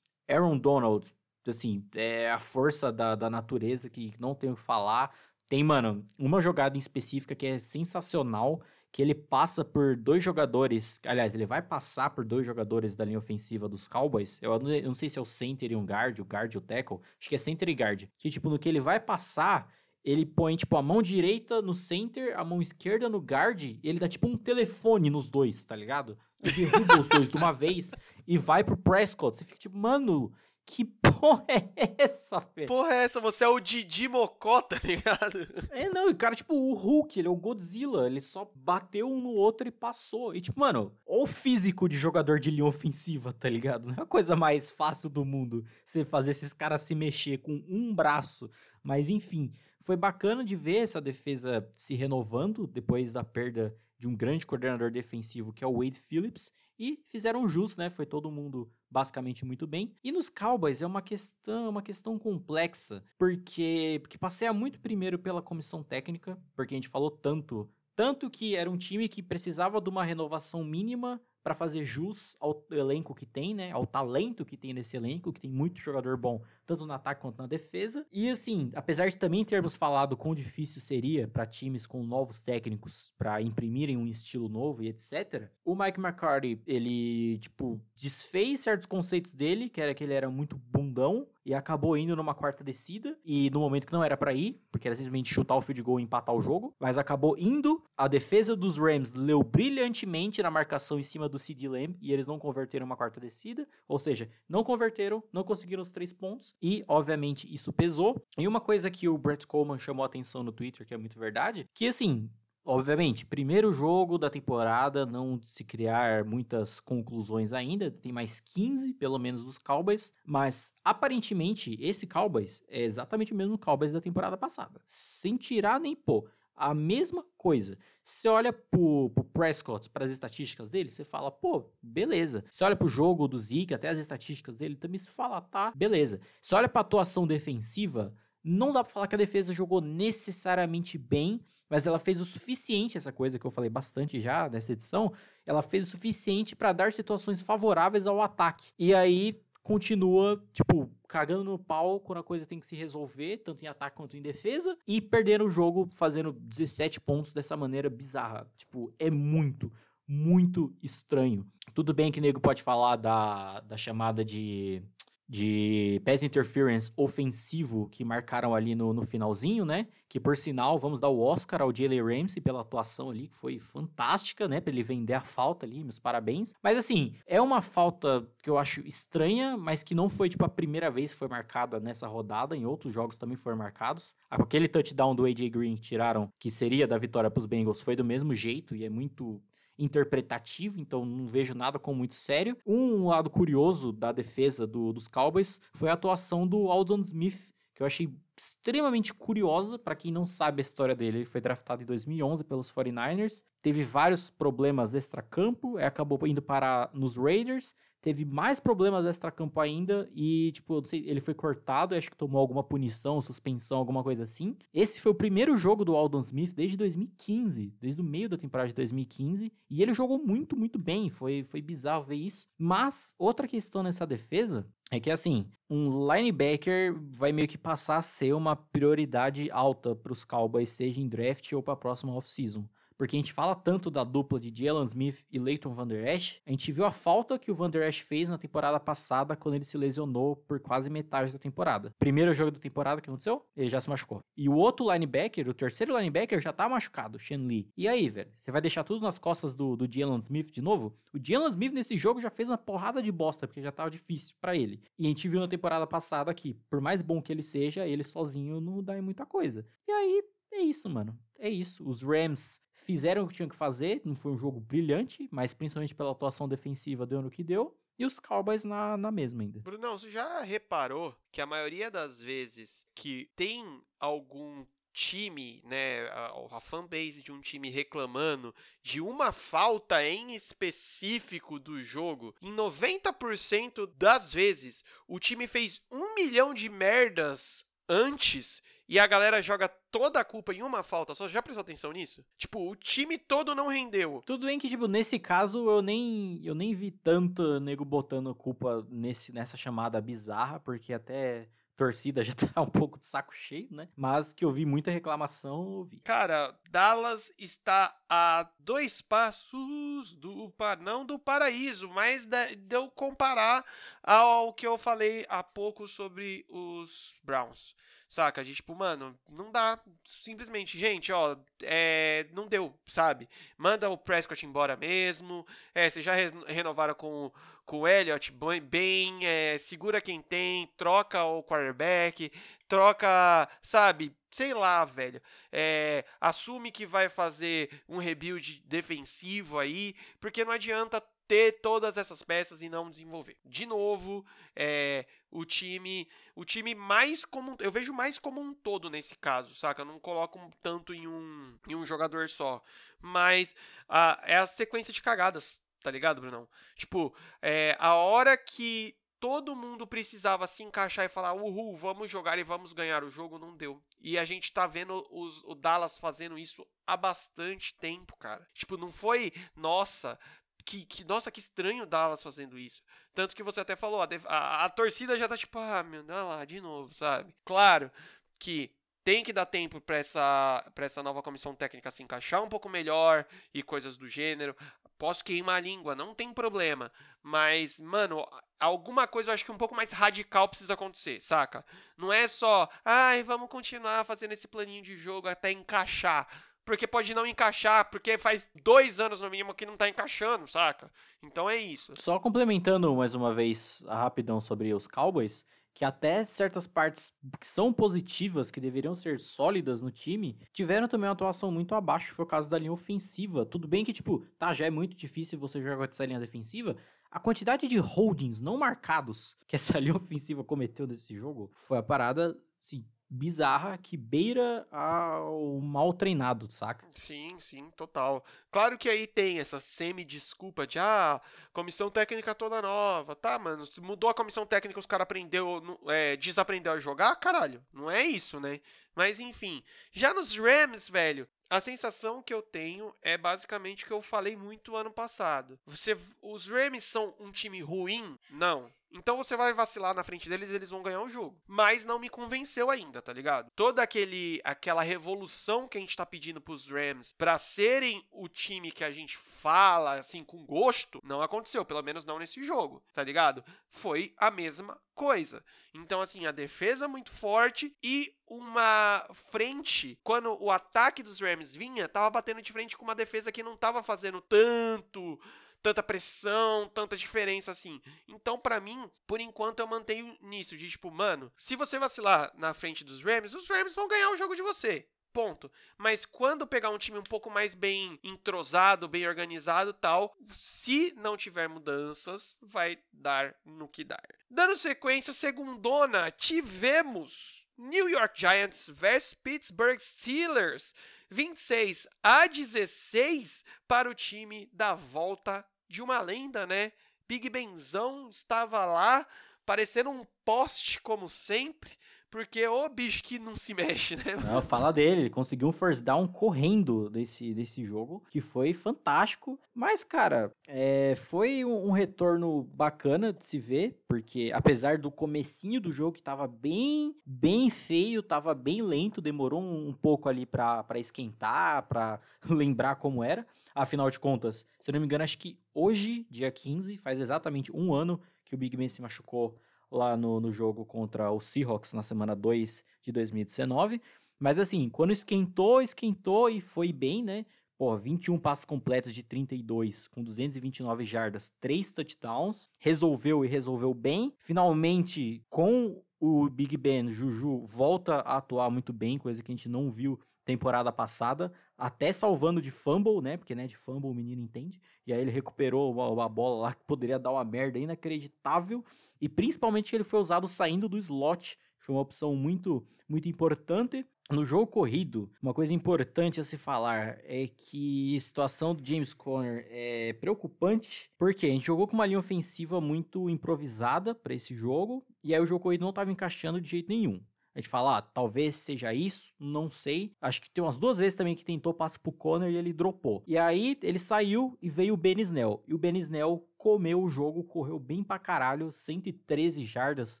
Aaron Donald, assim, é a força da, da natureza que não tenho que falar. Tem, mano, uma jogada em específica que é sensacional, que ele passa por dois jogadores, aliás, ele vai passar por dois jogadores da linha ofensiva dos Cowboys. Eu não, eu não sei se é o center e um guard, o guard e o tackle. Acho que é center e guard. Que, tipo, no que ele vai passar, ele põe, tipo, a mão direita no center, a mão esquerda no guard, e ele dá, tipo, um telefone nos dois, tá ligado? Ele derruba os dois de uma vez e vai pro Prescott. Você fica, tipo, mano, que porra é essa, velho? Porra é essa? Você é o Didi Mocó, tá ligado? É, não, e o cara, tipo, o Hulk, ele é o Godzilla, ele só bateu um no outro e passou. E, tipo, mano, olha o físico de jogador de linha ofensiva, tá ligado? Não é a coisa mais fácil do mundo você fazer esses caras se mexer com um braço. Mas, enfim, foi bacana de ver essa defesa se renovando depois da perda de um grande coordenador defensivo que é o Wade Phillips e fizeram jus, né? Foi todo mundo basicamente muito bem. E nos Cowboys é uma questão, uma questão complexa, porque porque passeia muito primeiro pela comissão técnica, porque a gente falou tanto, tanto que era um time que precisava de uma renovação mínima para fazer jus ao elenco que tem, né? Ao talento que tem nesse elenco, que tem muito jogador bom, tanto no ataque quanto na defesa. E assim, apesar de também termos falado quão difícil seria para times com novos técnicos para imprimirem um estilo novo e etc. O Mike McCarthy, ele, tipo, desfez certos conceitos dele, que era que ele era muito bundão, e acabou indo numa quarta descida e no momento que não era para ir, porque era simplesmente chutar o field goal e empatar o jogo, mas acabou indo. A defesa dos Rams leu brilhantemente na marcação em cima do CD Lamb e eles não converteram uma quarta descida, ou seja, não converteram, não conseguiram os três pontos e obviamente isso pesou. E uma coisa que o Brett Coleman chamou a atenção no Twitter, que é muito verdade, que assim, Obviamente, primeiro jogo da temporada, não se criar muitas conclusões ainda, tem mais 15 pelo menos dos Cowboys, mas aparentemente esse Cowboys é exatamente o mesmo Cowboys da temporada passada, sem tirar nem pôr. A mesma coisa. Você olha pro, pro Prescott, para as estatísticas dele, você fala, pô, beleza. Você olha pro jogo do Zeke, até as estatísticas dele, também se fala, tá, beleza. Você olha pra atuação defensiva, não dá pra falar que a defesa jogou necessariamente bem, mas ela fez o suficiente, essa coisa que eu falei bastante já nessa edição, ela fez o suficiente para dar situações favoráveis ao ataque. E aí continua, tipo, cagando no pau quando a coisa tem que se resolver, tanto em ataque quanto em defesa, e perderam o jogo fazendo 17 pontos dessa maneira bizarra. Tipo, é muito, muito estranho. Tudo bem que o nego pode falar da, da chamada de de pass interference ofensivo que marcaram ali no, no finalzinho, né? Que por sinal, vamos dar o Oscar ao Jalen Ramsey pela atuação ali, que foi fantástica, né? Pra ele vender a falta ali, meus parabéns. Mas assim, é uma falta que eu acho estranha, mas que não foi tipo a primeira vez que foi marcada nessa rodada, em outros jogos também foram marcados. Aquele touchdown do AJ Green que tiraram, que seria da vitória pros Bengals, foi do mesmo jeito e é muito interpretativo, então não vejo nada como muito sério. Um lado curioso da defesa do, dos Cowboys foi a atuação do Aldon Smith, que eu achei extremamente curiosa para quem não sabe a história dele. Ele foi draftado em 2011 pelos 49ers, teve vários problemas extra-campo, acabou indo para nos Raiders, teve mais problemas extra-campo ainda e, tipo, sei, ele foi cortado acho que tomou alguma punição, suspensão, alguma coisa assim. Esse foi o primeiro jogo do Aldon Smith desde 2015, desde o meio da temporada de 2015, e ele jogou muito, muito bem, foi, foi bizarro ver isso. Mas, outra questão nessa defesa é que, assim, um linebacker vai meio que passar a ser uma prioridade alta para os Cowboys, seja em draft ou para a próxima off-season porque a gente fala tanto da dupla de Jalen Smith e Leighton Van Der Esch, a gente viu a falta que o Van Der Esch fez na temporada passada quando ele se lesionou por quase metade da temporada. Primeiro jogo da temporada que aconteceu, ele já se machucou. E o outro linebacker, o terceiro linebacker, já tá machucado, Shen Lee. E aí, velho? Você vai deixar tudo nas costas do, do Jalen Smith de novo? O Jalen Smith nesse jogo já fez uma porrada de bosta, porque já tava difícil para ele. E a gente viu na temporada passada que, por mais bom que ele seja, ele sozinho não dá em muita coisa. E aí, é isso, mano. É isso. Os Rams fizeram o que tinham que fazer. Não foi um jogo brilhante, mas principalmente pela atuação defensiva deu no que deu. E os Cowboys na, na mesma ainda. Brunão, você já reparou que a maioria das vezes que tem algum time, né, a, a fanbase de um time reclamando de uma falta em específico do jogo, em 90% das vezes o time fez um milhão de merdas antes e a galera joga toda a culpa em uma falta só. Já prestou atenção nisso? Tipo, o time todo não rendeu. Tudo bem que, tipo, nesse caso eu nem, eu nem vi tanto nego botando culpa nesse, nessa chamada bizarra, porque até torcida já tá um pouco de saco cheio, né? Mas que eu vi muita reclamação, eu vi. Cara, Dallas está a dois passos do não do paraíso, mas de eu comparar ao que eu falei há pouco sobre os Browns. Saca? A gente, tipo, mano, não dá. Simplesmente, gente, ó, é, não deu, sabe? Manda o Prescott embora mesmo. É, vocês já re renovaram com, com o Elliott bem, é, segura quem tem, troca o quarterback, troca, sabe? Sei lá, velho. É, assume que vai fazer um rebuild defensivo aí, porque não adianta ter todas essas peças e não desenvolver. De novo, é, o time, o time mais como eu vejo mais como um todo nesse caso, saca? Eu não coloco tanto em um, em um jogador só, mas a, é a sequência de cagadas, tá ligado, Brunão? Tipo, é, a hora que todo mundo precisava se encaixar e falar, uhul, vamos jogar e vamos ganhar o jogo, não deu. E a gente tá vendo os, o Dallas fazendo isso há bastante tempo, cara. Tipo, não foi, nossa, que, que, nossa, que estranho Dallas fazendo isso. Tanto que você até falou, a, a, a torcida já tá tipo, ah, meu, olha lá, de novo, sabe? Claro que tem que dar tempo para essa, pra essa nova comissão técnica se encaixar um pouco melhor e coisas do gênero. Posso queimar a língua, não tem problema. Mas, mano, alguma coisa eu acho que um pouco mais radical precisa acontecer, saca? Não é só, ai, vamos continuar fazendo esse planinho de jogo até encaixar porque pode não encaixar, porque faz dois anos no mínimo que não tá encaixando, saca? Então é isso. Só complementando mais uma vez rapidão sobre os Cowboys, que até certas partes que são positivas, que deveriam ser sólidas no time, tiveram também uma atuação muito abaixo, foi o caso da linha ofensiva. Tudo bem que, tipo, tá, já é muito difícil você jogar com essa linha defensiva, a quantidade de holdings não marcados que essa linha ofensiva cometeu nesse jogo foi a parada, assim, bizarra que beira ao mal treinado, saca? Sim, sim, total. Claro que aí tem essa semi-desculpa de, ah, comissão técnica toda nova. Tá, mano, mudou a comissão técnica, os caras aprendeu, é, desaprendeu a jogar? Caralho, não é isso, né? Mas enfim, já nos Rams, velho, a sensação que eu tenho é basicamente o que eu falei muito ano passado. Você, os Rams são um time ruim? Não. Então você vai vacilar na frente deles, eles vão ganhar o jogo. Mas não me convenceu ainda, tá ligado? Toda aquele aquela revolução que a gente tá pedindo pros Rams para serem o time que a gente fala assim com gosto, não aconteceu, pelo menos não nesse jogo, tá ligado? Foi a mesma coisa. Então assim, a defesa muito forte e uma frente, quando o ataque dos Rams vinha, tava batendo de frente com uma defesa que não tava fazendo tanto tanta pressão, tanta diferença assim. Então, para mim, por enquanto eu mantenho nisso de tipo, mano, se você vacilar na frente dos Rams, os Rams vão ganhar o jogo de você. Ponto. Mas quando pegar um time um pouco mais bem entrosado, bem organizado tal, se não tiver mudanças, vai dar no que dar. Dando sequência, segundona, tivemos New York Giants versus Pittsburgh Steelers. 26 a 16 para o time da volta de uma lenda, né? Big Benzão estava lá, parecendo um poste como sempre, porque o bicho que não se mexe, né? Não, fala dele, ele conseguiu um first down correndo desse, desse jogo, que foi fantástico. Mas, cara, é, foi um, um, retorno bacana de se ver, porque apesar do comecinho do jogo que tava bem, bem feio, tava bem lento, demorou um, um pouco ali para esquentar, para lembrar como era. Afinal de contas, se eu não me engano, acho que hoje, dia 15, faz exatamente um ano que o Big Ben se machucou lá no, no jogo contra o Seahawks na semana 2 de 2019. Mas assim, quando esquentou, esquentou e foi bem, né? Pô, 21 passos completos de 32, com 229 jardas, 3 touchdowns. Resolveu e resolveu bem. Finalmente, com o Big Ben, Juju volta a atuar muito bem, coisa que a gente não viu temporada passada, até salvando de fumble, né? Porque né, de fumble o menino entende. E aí ele recuperou uma, bola lá que poderia dar uma merda inacreditável. E principalmente que ele foi usado saindo do slot, que foi uma opção muito, muito importante. No jogo corrido, uma coisa importante a se falar é que a situação do James Conner é preocupante, porque a gente jogou com uma linha ofensiva muito improvisada para esse jogo, e aí o jogo corrido não estava encaixando de jeito nenhum. A gente fala, ah, talvez seja isso, não sei. Acho que tem umas duas vezes também que tentou passe pro Conner e ele dropou. E aí ele saiu e veio o Benisnel. E o Benisnel comeu o jogo, correu bem pra caralho, 113 jardas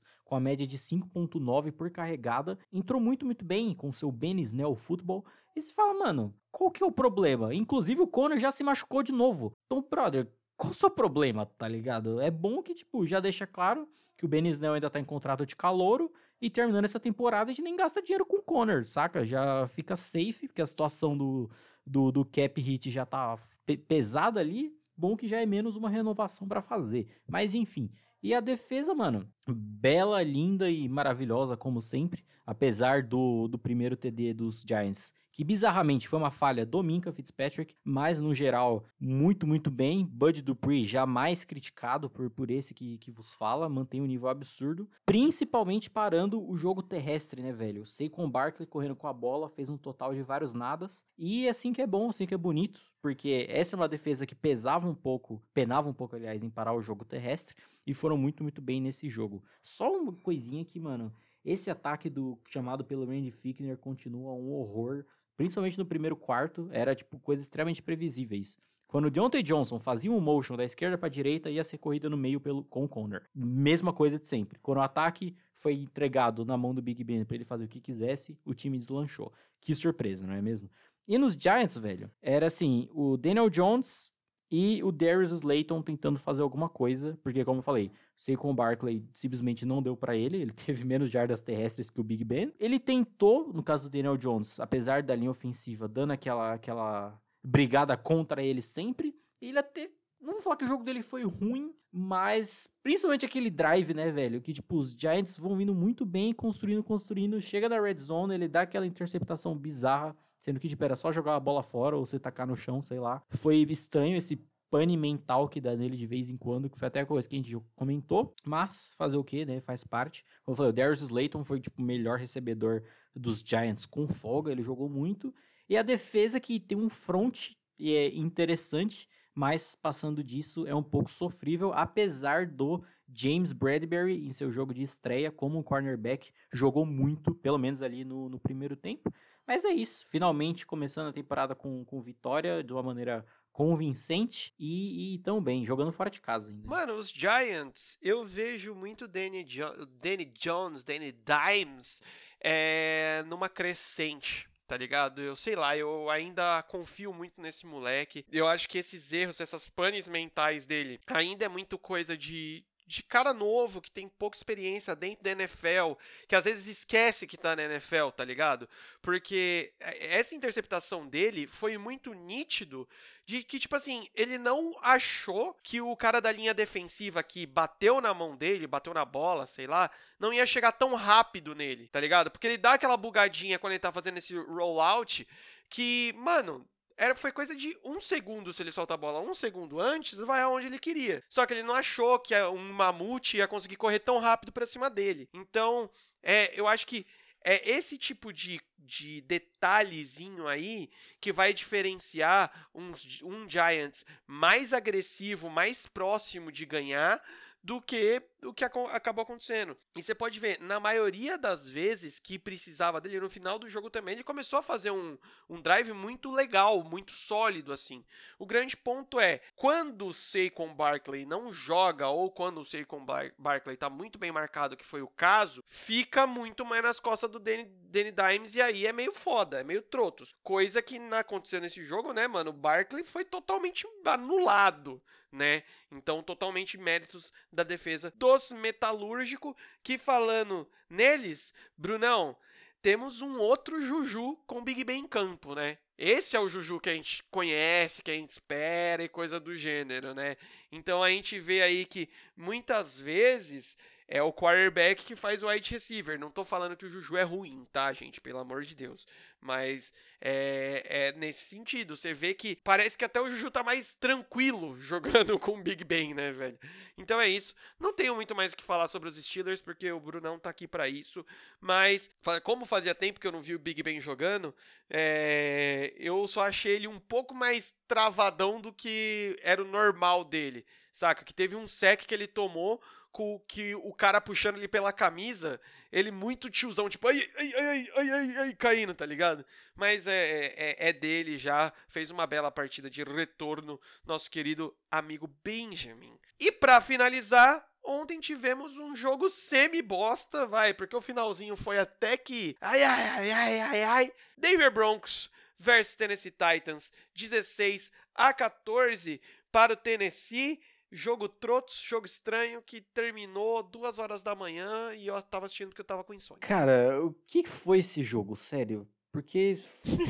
com a média de 5.9 por carregada. Entrou muito, muito bem com seu Benisnel Football. E você fala, mano, qual que é o problema? Inclusive o Conner já se machucou de novo. Então, brother, qual o seu problema, tá ligado? É bom que, tipo, já deixa claro que o Benisnel ainda tá em contrato de calouro e terminando essa temporada a gente nem gasta dinheiro com o Conor, saca? Já fica safe, porque a situação do, do, do cap hit já tá pe pesada ali. Bom que já é menos uma renovação para fazer. Mas enfim. E a defesa, mano, bela, linda e maravilhosa, como sempre. Apesar do, do primeiro TD dos Giants que bizarramente foi uma falha do Minka Fitzpatrick, mas no geral, muito, muito bem. Bud Dupree jamais criticado por, por esse que, que vos fala, mantém um nível absurdo, principalmente parando o jogo terrestre, né, velho? Saquon Barkley correndo com a bola, fez um total de vários nadas, e assim que é bom, assim que é bonito, porque essa é uma defesa que pesava um pouco, penava um pouco, aliás, em parar o jogo terrestre, e foram muito, muito bem nesse jogo. Só uma coisinha que, mano, esse ataque do chamado pelo Randy Fickner continua um horror principalmente no primeiro quarto, era tipo coisas extremamente previsíveis. Quando o Deontay Johnson fazia um motion da esquerda para a direita, ia ser corrida no meio pelo, com o Conner. Mesma coisa de sempre. Quando o ataque foi entregado na mão do Big Ben para ele fazer o que quisesse, o time deslanchou. Que surpresa, não é mesmo? E nos Giants, velho, era assim, o Daniel Jones e o Darius Slayton tentando fazer alguma coisa, porque como eu falei, Saquon Barkley simplesmente não deu para ele, ele teve menos jardas terrestres que o Big Ben. Ele tentou, no caso do Daniel Jones, apesar da linha ofensiva dando aquela aquela brigada contra ele sempre, ele até não vou falar que o jogo dele foi ruim, mas principalmente aquele drive, né, velho? Que tipo, os Giants vão vindo muito bem, construindo, construindo. Chega na red zone, ele dá aquela interceptação bizarra, sendo que tipo, era só jogar a bola fora ou você tacar no chão, sei lá. Foi estranho esse pane mental que dá nele de vez em quando, que foi até a coisa que a gente comentou, mas fazer o que, né, faz parte. Como eu falei, o Darius Slayton foi, tipo, o melhor recebedor dos Giants com folga, ele jogou muito, e a defesa que tem um front é interessante, mas passando disso é um pouco sofrível, apesar do James Bradbury, em seu jogo de estreia como cornerback, jogou muito, pelo menos ali no, no primeiro tempo. Mas é isso, finalmente começando a temporada com, com vitória de uma maneira convincente e, e tão bem, jogando fora de casa ainda. Mano, os Giants, eu vejo muito Danny, jo Danny Jones, Danny Dimes é, numa crescente tá ligado? Eu sei lá, eu ainda confio muito nesse moleque. Eu acho que esses erros, essas panes mentais dele, ainda é muito coisa de, de cara novo, que tem pouca experiência dentro da NFL, que às vezes esquece que tá na NFL, tá ligado? Porque é, essa interceptação dele foi muito nítido de que, tipo assim, ele não achou que o cara da linha defensiva que bateu na mão dele, bateu na bola, sei lá, não ia chegar tão rápido nele, tá ligado? Porque ele dá aquela bugadinha quando ele tá fazendo esse rollout que, mano, era, foi coisa de um segundo se ele solta a bola. Um segundo antes, vai aonde ele queria. Só que ele não achou que um mamute ia conseguir correr tão rápido para cima dele. Então, é, eu acho que é esse tipo de, de detalhezinho aí que vai diferenciar uns, um Giants mais agressivo, mais próximo de ganhar, do que o que acabou acontecendo. E você pode ver, na maioria das vezes que precisava dele, no final do jogo também, ele começou a fazer um, um drive muito legal, muito sólido, assim. O grande ponto é, quando o Saquon Barkley não joga, ou quando o Saquon Bar Barkley tá muito bem marcado, que foi o caso, fica muito mais nas costas do Danny, Danny Dimes, e aí é meio foda, é meio trotos. Coisa que não aconteceu nesse jogo, né, mano? O Barkley foi totalmente anulado né? Então, totalmente méritos da defesa dos metalúrgico que falando neles, Brunão, temos um outro Juju com Big Ben em campo, né? Esse é o Juju que a gente conhece, que a gente espera e coisa do gênero, né? Então a gente vê aí que muitas vezes é o quarterback que faz o wide receiver. Não tô falando que o Juju é ruim, tá, gente? Pelo amor de Deus. Mas é, é, nesse sentido. Você vê que parece que até o Juju tá mais tranquilo jogando com o Big Ben, né, velho? Então é isso. Não tenho muito mais o que falar sobre os Steelers, porque o Brunão tá aqui para isso. Mas, como fazia tempo que eu não vi o Big Ben jogando, é, eu só achei ele um pouco mais travadão do que era o normal dele. Saca? Que teve um sec que ele tomou com que o cara puxando ele pela camisa, ele muito tiozão, tipo, ai, ai, ai, ai, ai, ai, caindo, tá ligado? Mas é, é, é dele já, fez uma bela partida de retorno, nosso querido amigo Benjamin. E para finalizar, ontem tivemos um jogo semi-bosta, vai, porque o finalzinho foi até que, ai, ai, ai, ai, ai, ai, Denver Broncos versus Tennessee Titans, 16 a 14 para o Tennessee, Jogo trotos, jogo estranho, que terminou duas horas da manhã e eu tava assistindo porque eu tava com insônia. Cara, o que foi esse jogo, sério? Porque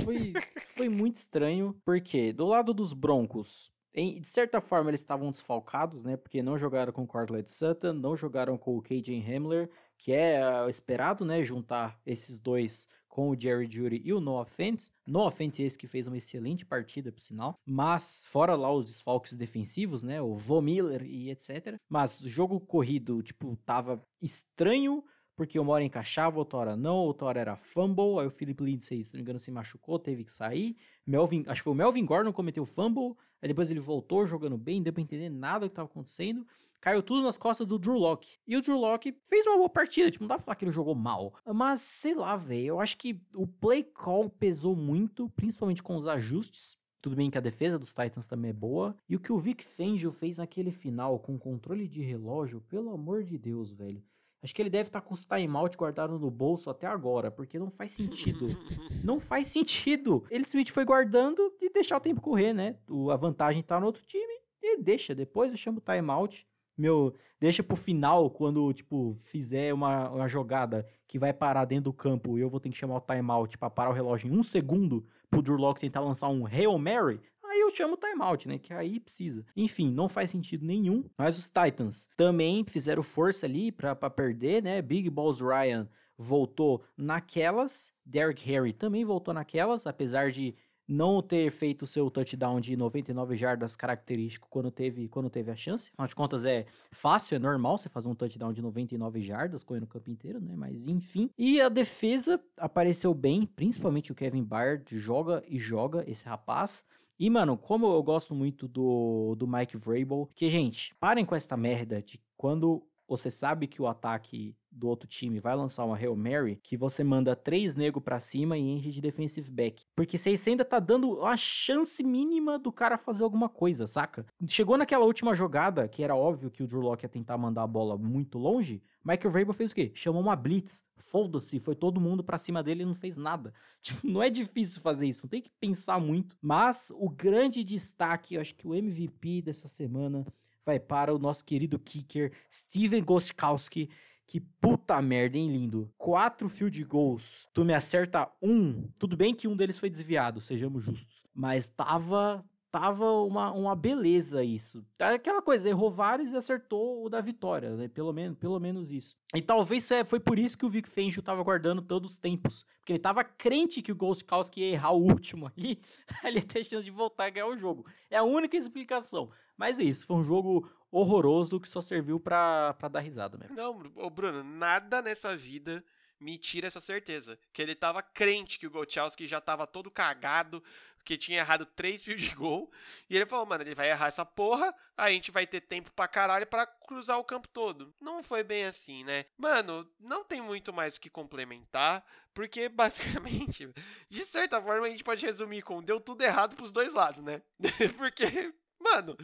foi, foi muito estranho. Porque do lado dos Broncos, em, de certa forma eles estavam desfalcados, né? Porque não jogaram com o Cortland Sutton, não jogaram com o KJ Hamler, que é uh, esperado, né? Juntar esses dois com o Jerry Judy e o Noah Fent. Noah Fent esse que fez uma excelente partida, por sinal. Mas, fora lá os desfalques defensivos, né? O Von Miller e etc. Mas o jogo corrido, tipo, tava estranho porque uma hora encaixava, outra hora não, outra hora era fumble, aí o Philip Lindsay, se não me engano, se machucou, teve que sair. Melvin, acho que foi o Melvin Gordon cometeu fumble, aí depois ele voltou jogando bem, não deu pra entender nada do que estava acontecendo. Caiu tudo nas costas do Drew Locke. E o Drew Locke fez uma boa partida, tipo, não dá pra falar que ele jogou mal. Mas, sei lá, velho, eu acho que o play call pesou muito, principalmente com os ajustes. Tudo bem que a defesa dos Titans também é boa. E o que o Vic Fangio fez naquele final com controle de relógio, pelo amor de Deus, velho. Acho que ele deve estar tá com os timeout guardado no bolso até agora, porque não faz sentido. não faz sentido. Ele simplesmente foi guardando e deixar o tempo correr, né? O, a vantagem tá no outro time e deixa. Depois eu chamo o timeout. Meu, deixa pro final, quando, tipo, fizer uma, uma jogada que vai parar dentro do campo e eu vou ter que chamar o timeout para parar o relógio em um segundo pro Drew Locke tentar lançar um Hail Mary, aí eu chamo timeout, né? Que aí precisa. Enfim, não faz sentido nenhum. Mas os Titans também fizeram força ali para perder, né? Big Balls Ryan voltou naquelas. Derrick Henry também voltou naquelas, apesar de não ter feito o seu touchdown de 99 jardas característico quando teve, quando teve a chance. Afinal de contas, é fácil, é normal você fazer um touchdown de 99 jardas correndo o campo inteiro, né? Mas enfim. E a defesa apareceu bem, principalmente o Kevin Byard joga e joga esse rapaz. E, mano, como eu gosto muito do, do Mike Vrabel, que, gente, parem com essa merda de quando você sabe que o ataque do outro time vai lançar uma Hail Mary, que você manda três nego para cima e enche de defensive back. Porque você ainda tá dando a chance mínima do cara fazer alguma coisa, saca? Chegou naquela última jogada, que era óbvio que o Drew Locke ia tentar mandar a bola muito longe, Michael Vrabel fez o quê? Chamou uma blitz. Foda-se, foi todo mundo para cima dele e não fez nada. Tipo, não é difícil fazer isso, não tem que pensar muito. Mas o grande destaque, eu acho que o MVP dessa semana vai para o nosso querido kicker Steven Gostkowski, que puta merda, hein, lindo? Quatro field goals. Tu me acerta um. Tudo bem que um deles foi desviado, sejamos justos. Mas tava tava uma, uma beleza isso. Aquela coisa, errou vários e acertou o da vitória, né? Pelo menos, pelo menos isso. E talvez é, foi por isso que o Vic Fangio tava guardando todos os tempos. Porque ele tava crente que o Ghostkowski ia errar o último ali. ele ia ter chance de voltar a ganhar o jogo. É a única explicação. Mas é isso, foi um jogo horroroso que só serviu pra, dar risada mesmo. Não, Bruno, nada nessa vida me tira essa certeza. Que ele tava crente que o Gochowski já tava todo cagado, que tinha errado três fios de gol. E ele falou, mano, ele vai errar essa porra, a gente vai ter tempo pra caralho pra cruzar o campo todo. Não foi bem assim, né? Mano, não tem muito mais o que complementar, porque basicamente, de certa forma, a gente pode resumir com deu tudo errado pros dois lados, né? porque Mano,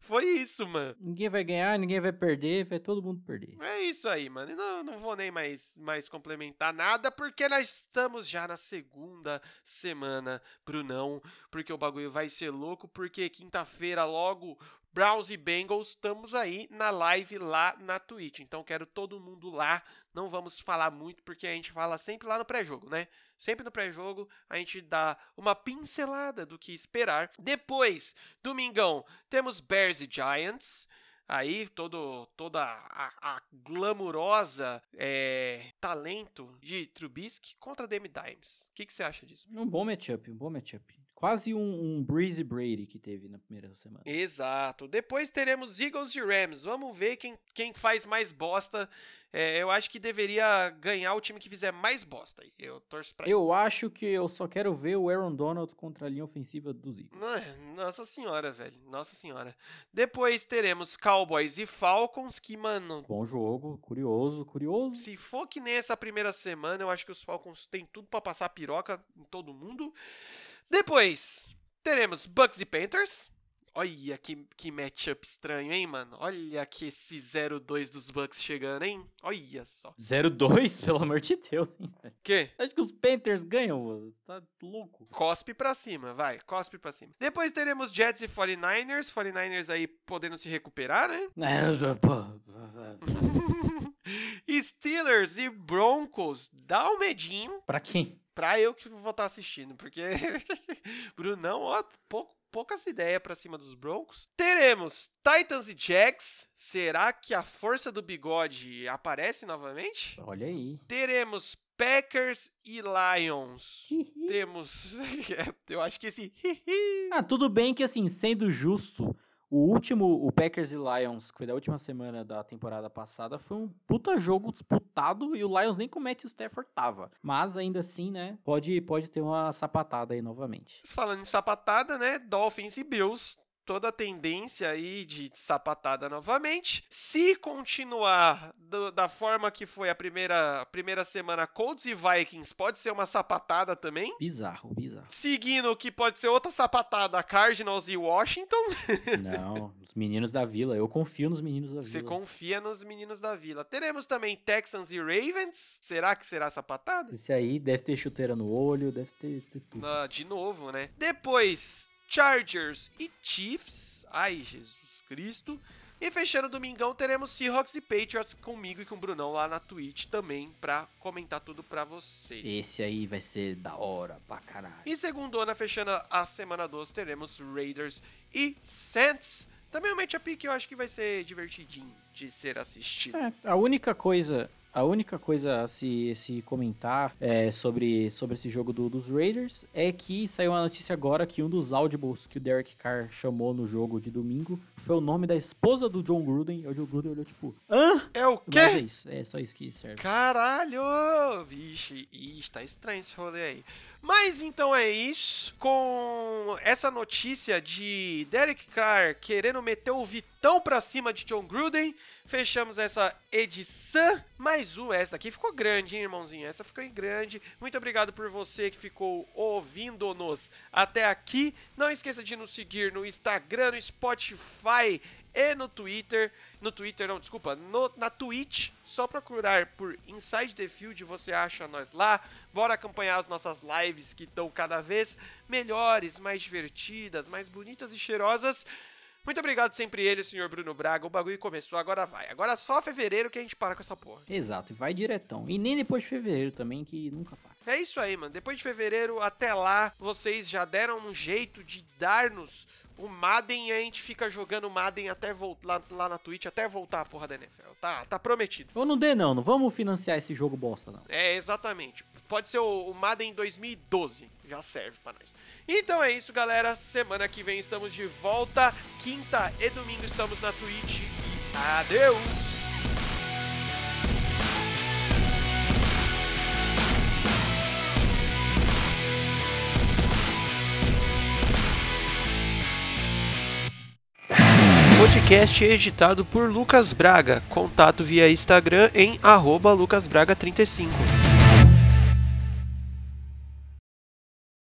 foi isso, mano. Ninguém vai ganhar, ninguém vai perder, vai todo mundo perder. É isso aí, mano. Não, não vou nem mais, mais complementar nada, porque nós estamos já na segunda semana, Brunão. Porque o bagulho vai ser louco, porque quinta-feira logo Browns e Bengals, estamos aí na live lá na Twitch. Então quero todo mundo lá. Não vamos falar muito porque a gente fala sempre lá no pré-jogo, né? Sempre no pré-jogo a gente dá uma pincelada do que esperar. Depois, domingão, temos Bears e Giants. aí todo, toda a, a glamurosa é, talento de Trubisky contra Demi Dimes. O que, que você acha disso? Um bom matchup, um bom matchup. Quase um, um Breezy Brady que teve na primeira semana. Exato. Depois teremos Eagles e Rams. Vamos ver quem, quem faz mais bosta. É, eu acho que deveria ganhar o time que fizer mais bosta. Eu torço pra Eu acho que eu só quero ver o Aaron Donald contra a linha ofensiva dos Eagles. Nossa senhora, velho. Nossa senhora. Depois teremos Cowboys e Falcons, que, mano. Bom jogo, curioso, curioso. Se for que nem essa primeira semana, eu acho que os Falcons têm tudo para passar piroca em todo mundo. Depois, teremos Bucks e Panthers. Olha que, que matchup estranho, hein, mano? Olha que esse 0-2 dos Bucks chegando, hein? Olha só. 0-2? Pelo amor de Deus, hein? Que? Acho que os Panthers ganham, mano. Tá louco. Cospe pra cima, vai. Cospe pra cima. Depois teremos Jets e 49ers. 49ers aí podendo se recuperar, né? Steelers e Broncos. Dá um medinho. Pra quem? Pra eu que vou estar assistindo, porque Brunão, ó, pouco, poucas ideias pra cima dos Broncos. Teremos Titans e Jags. Será que a força do bigode aparece novamente? Olha aí. Teremos Packers e Lions. Temos. eu acho que esse. ah, tudo bem que, assim, sendo justo, o último, o Packers e Lions, que foi da última semana da temporada passada, foi um puta jogo disputado e o Lions nem comete o Stafford tava. Mas ainda assim, né, pode, pode ter uma sapatada aí novamente. Falando em sapatada, né, Dolphins e Bills toda a tendência aí de sapatada novamente. Se continuar do, da forma que foi a primeira, primeira semana, Colts e Vikings pode ser uma sapatada também. Bizarro, bizarro. Seguindo que pode ser outra sapatada, Cardinals e Washington. Não, os meninos da Vila. Eu confio nos meninos da Vila. Você confia nos meninos da Vila. Teremos também Texans e Ravens. Será que será sapatada? Esse aí deve ter chuteira no olho, deve ter, ter tudo. Ah, de novo, né? Depois, Chargers e Chiefs. Ai, Jesus Cristo. E fechando o domingão, teremos Seahawks e Patriots comigo e com o Brunão lá na Twitch também pra comentar tudo pra vocês. Esse aí vai ser da hora pra caralho. E segundona, fechando a semana 12, teremos Raiders e Saints. Também um matchup que eu acho que vai ser divertidinho de ser assistido. É, a única coisa a única coisa a se, se comentar é, sobre, sobre esse jogo do, dos Raiders é que saiu uma notícia agora que um dos audibles que o Derek Carr chamou no jogo de domingo foi o nome da esposa do John Gruden. E o John Gruden olhou tipo, hã? É o quê? Mas é isso, é só isso que serve. Caralho! Vixe, ixi, tá estranho esse rolê aí. Mas então é isso. Com essa notícia de Derek Carr querendo meter o Vitão pra cima de John Gruden, fechamos essa edição. Mais um, essa daqui ficou grande, hein, irmãozinho? Essa ficou grande. Muito obrigado por você que ficou ouvindo-nos até aqui. Não esqueça de nos seguir no Instagram, no Spotify e no Twitter. No Twitter, não, desculpa, no, na Twitch. Só procurar por Inside the Field, você acha nós lá. Bora acompanhar as nossas lives que estão cada vez melhores, mais divertidas, mais bonitas e cheirosas. Muito obrigado sempre ele, senhor Bruno Braga. O bagulho começou, agora vai. Agora só fevereiro que a gente para com essa porra. Exato, e vai diretão. E nem depois de fevereiro também, que nunca para. É isso aí, mano. Depois de fevereiro até lá, vocês já deram um jeito de dar-nos o Madden e a gente fica jogando Madden até voltar lá, lá, na Twitch até voltar a porra da NFL. Tá, tá prometido. Ou não dê não, não vamos financiar esse jogo bosta não. É, exatamente. Pode ser o, o Madden 2012, já serve para nós. Então é isso, galera. Semana que vem estamos de volta. Quinta e domingo estamos na Twitch. E adeus! Podcast editado por Lucas Braga. Contato via Instagram em arroba lucasbraga35.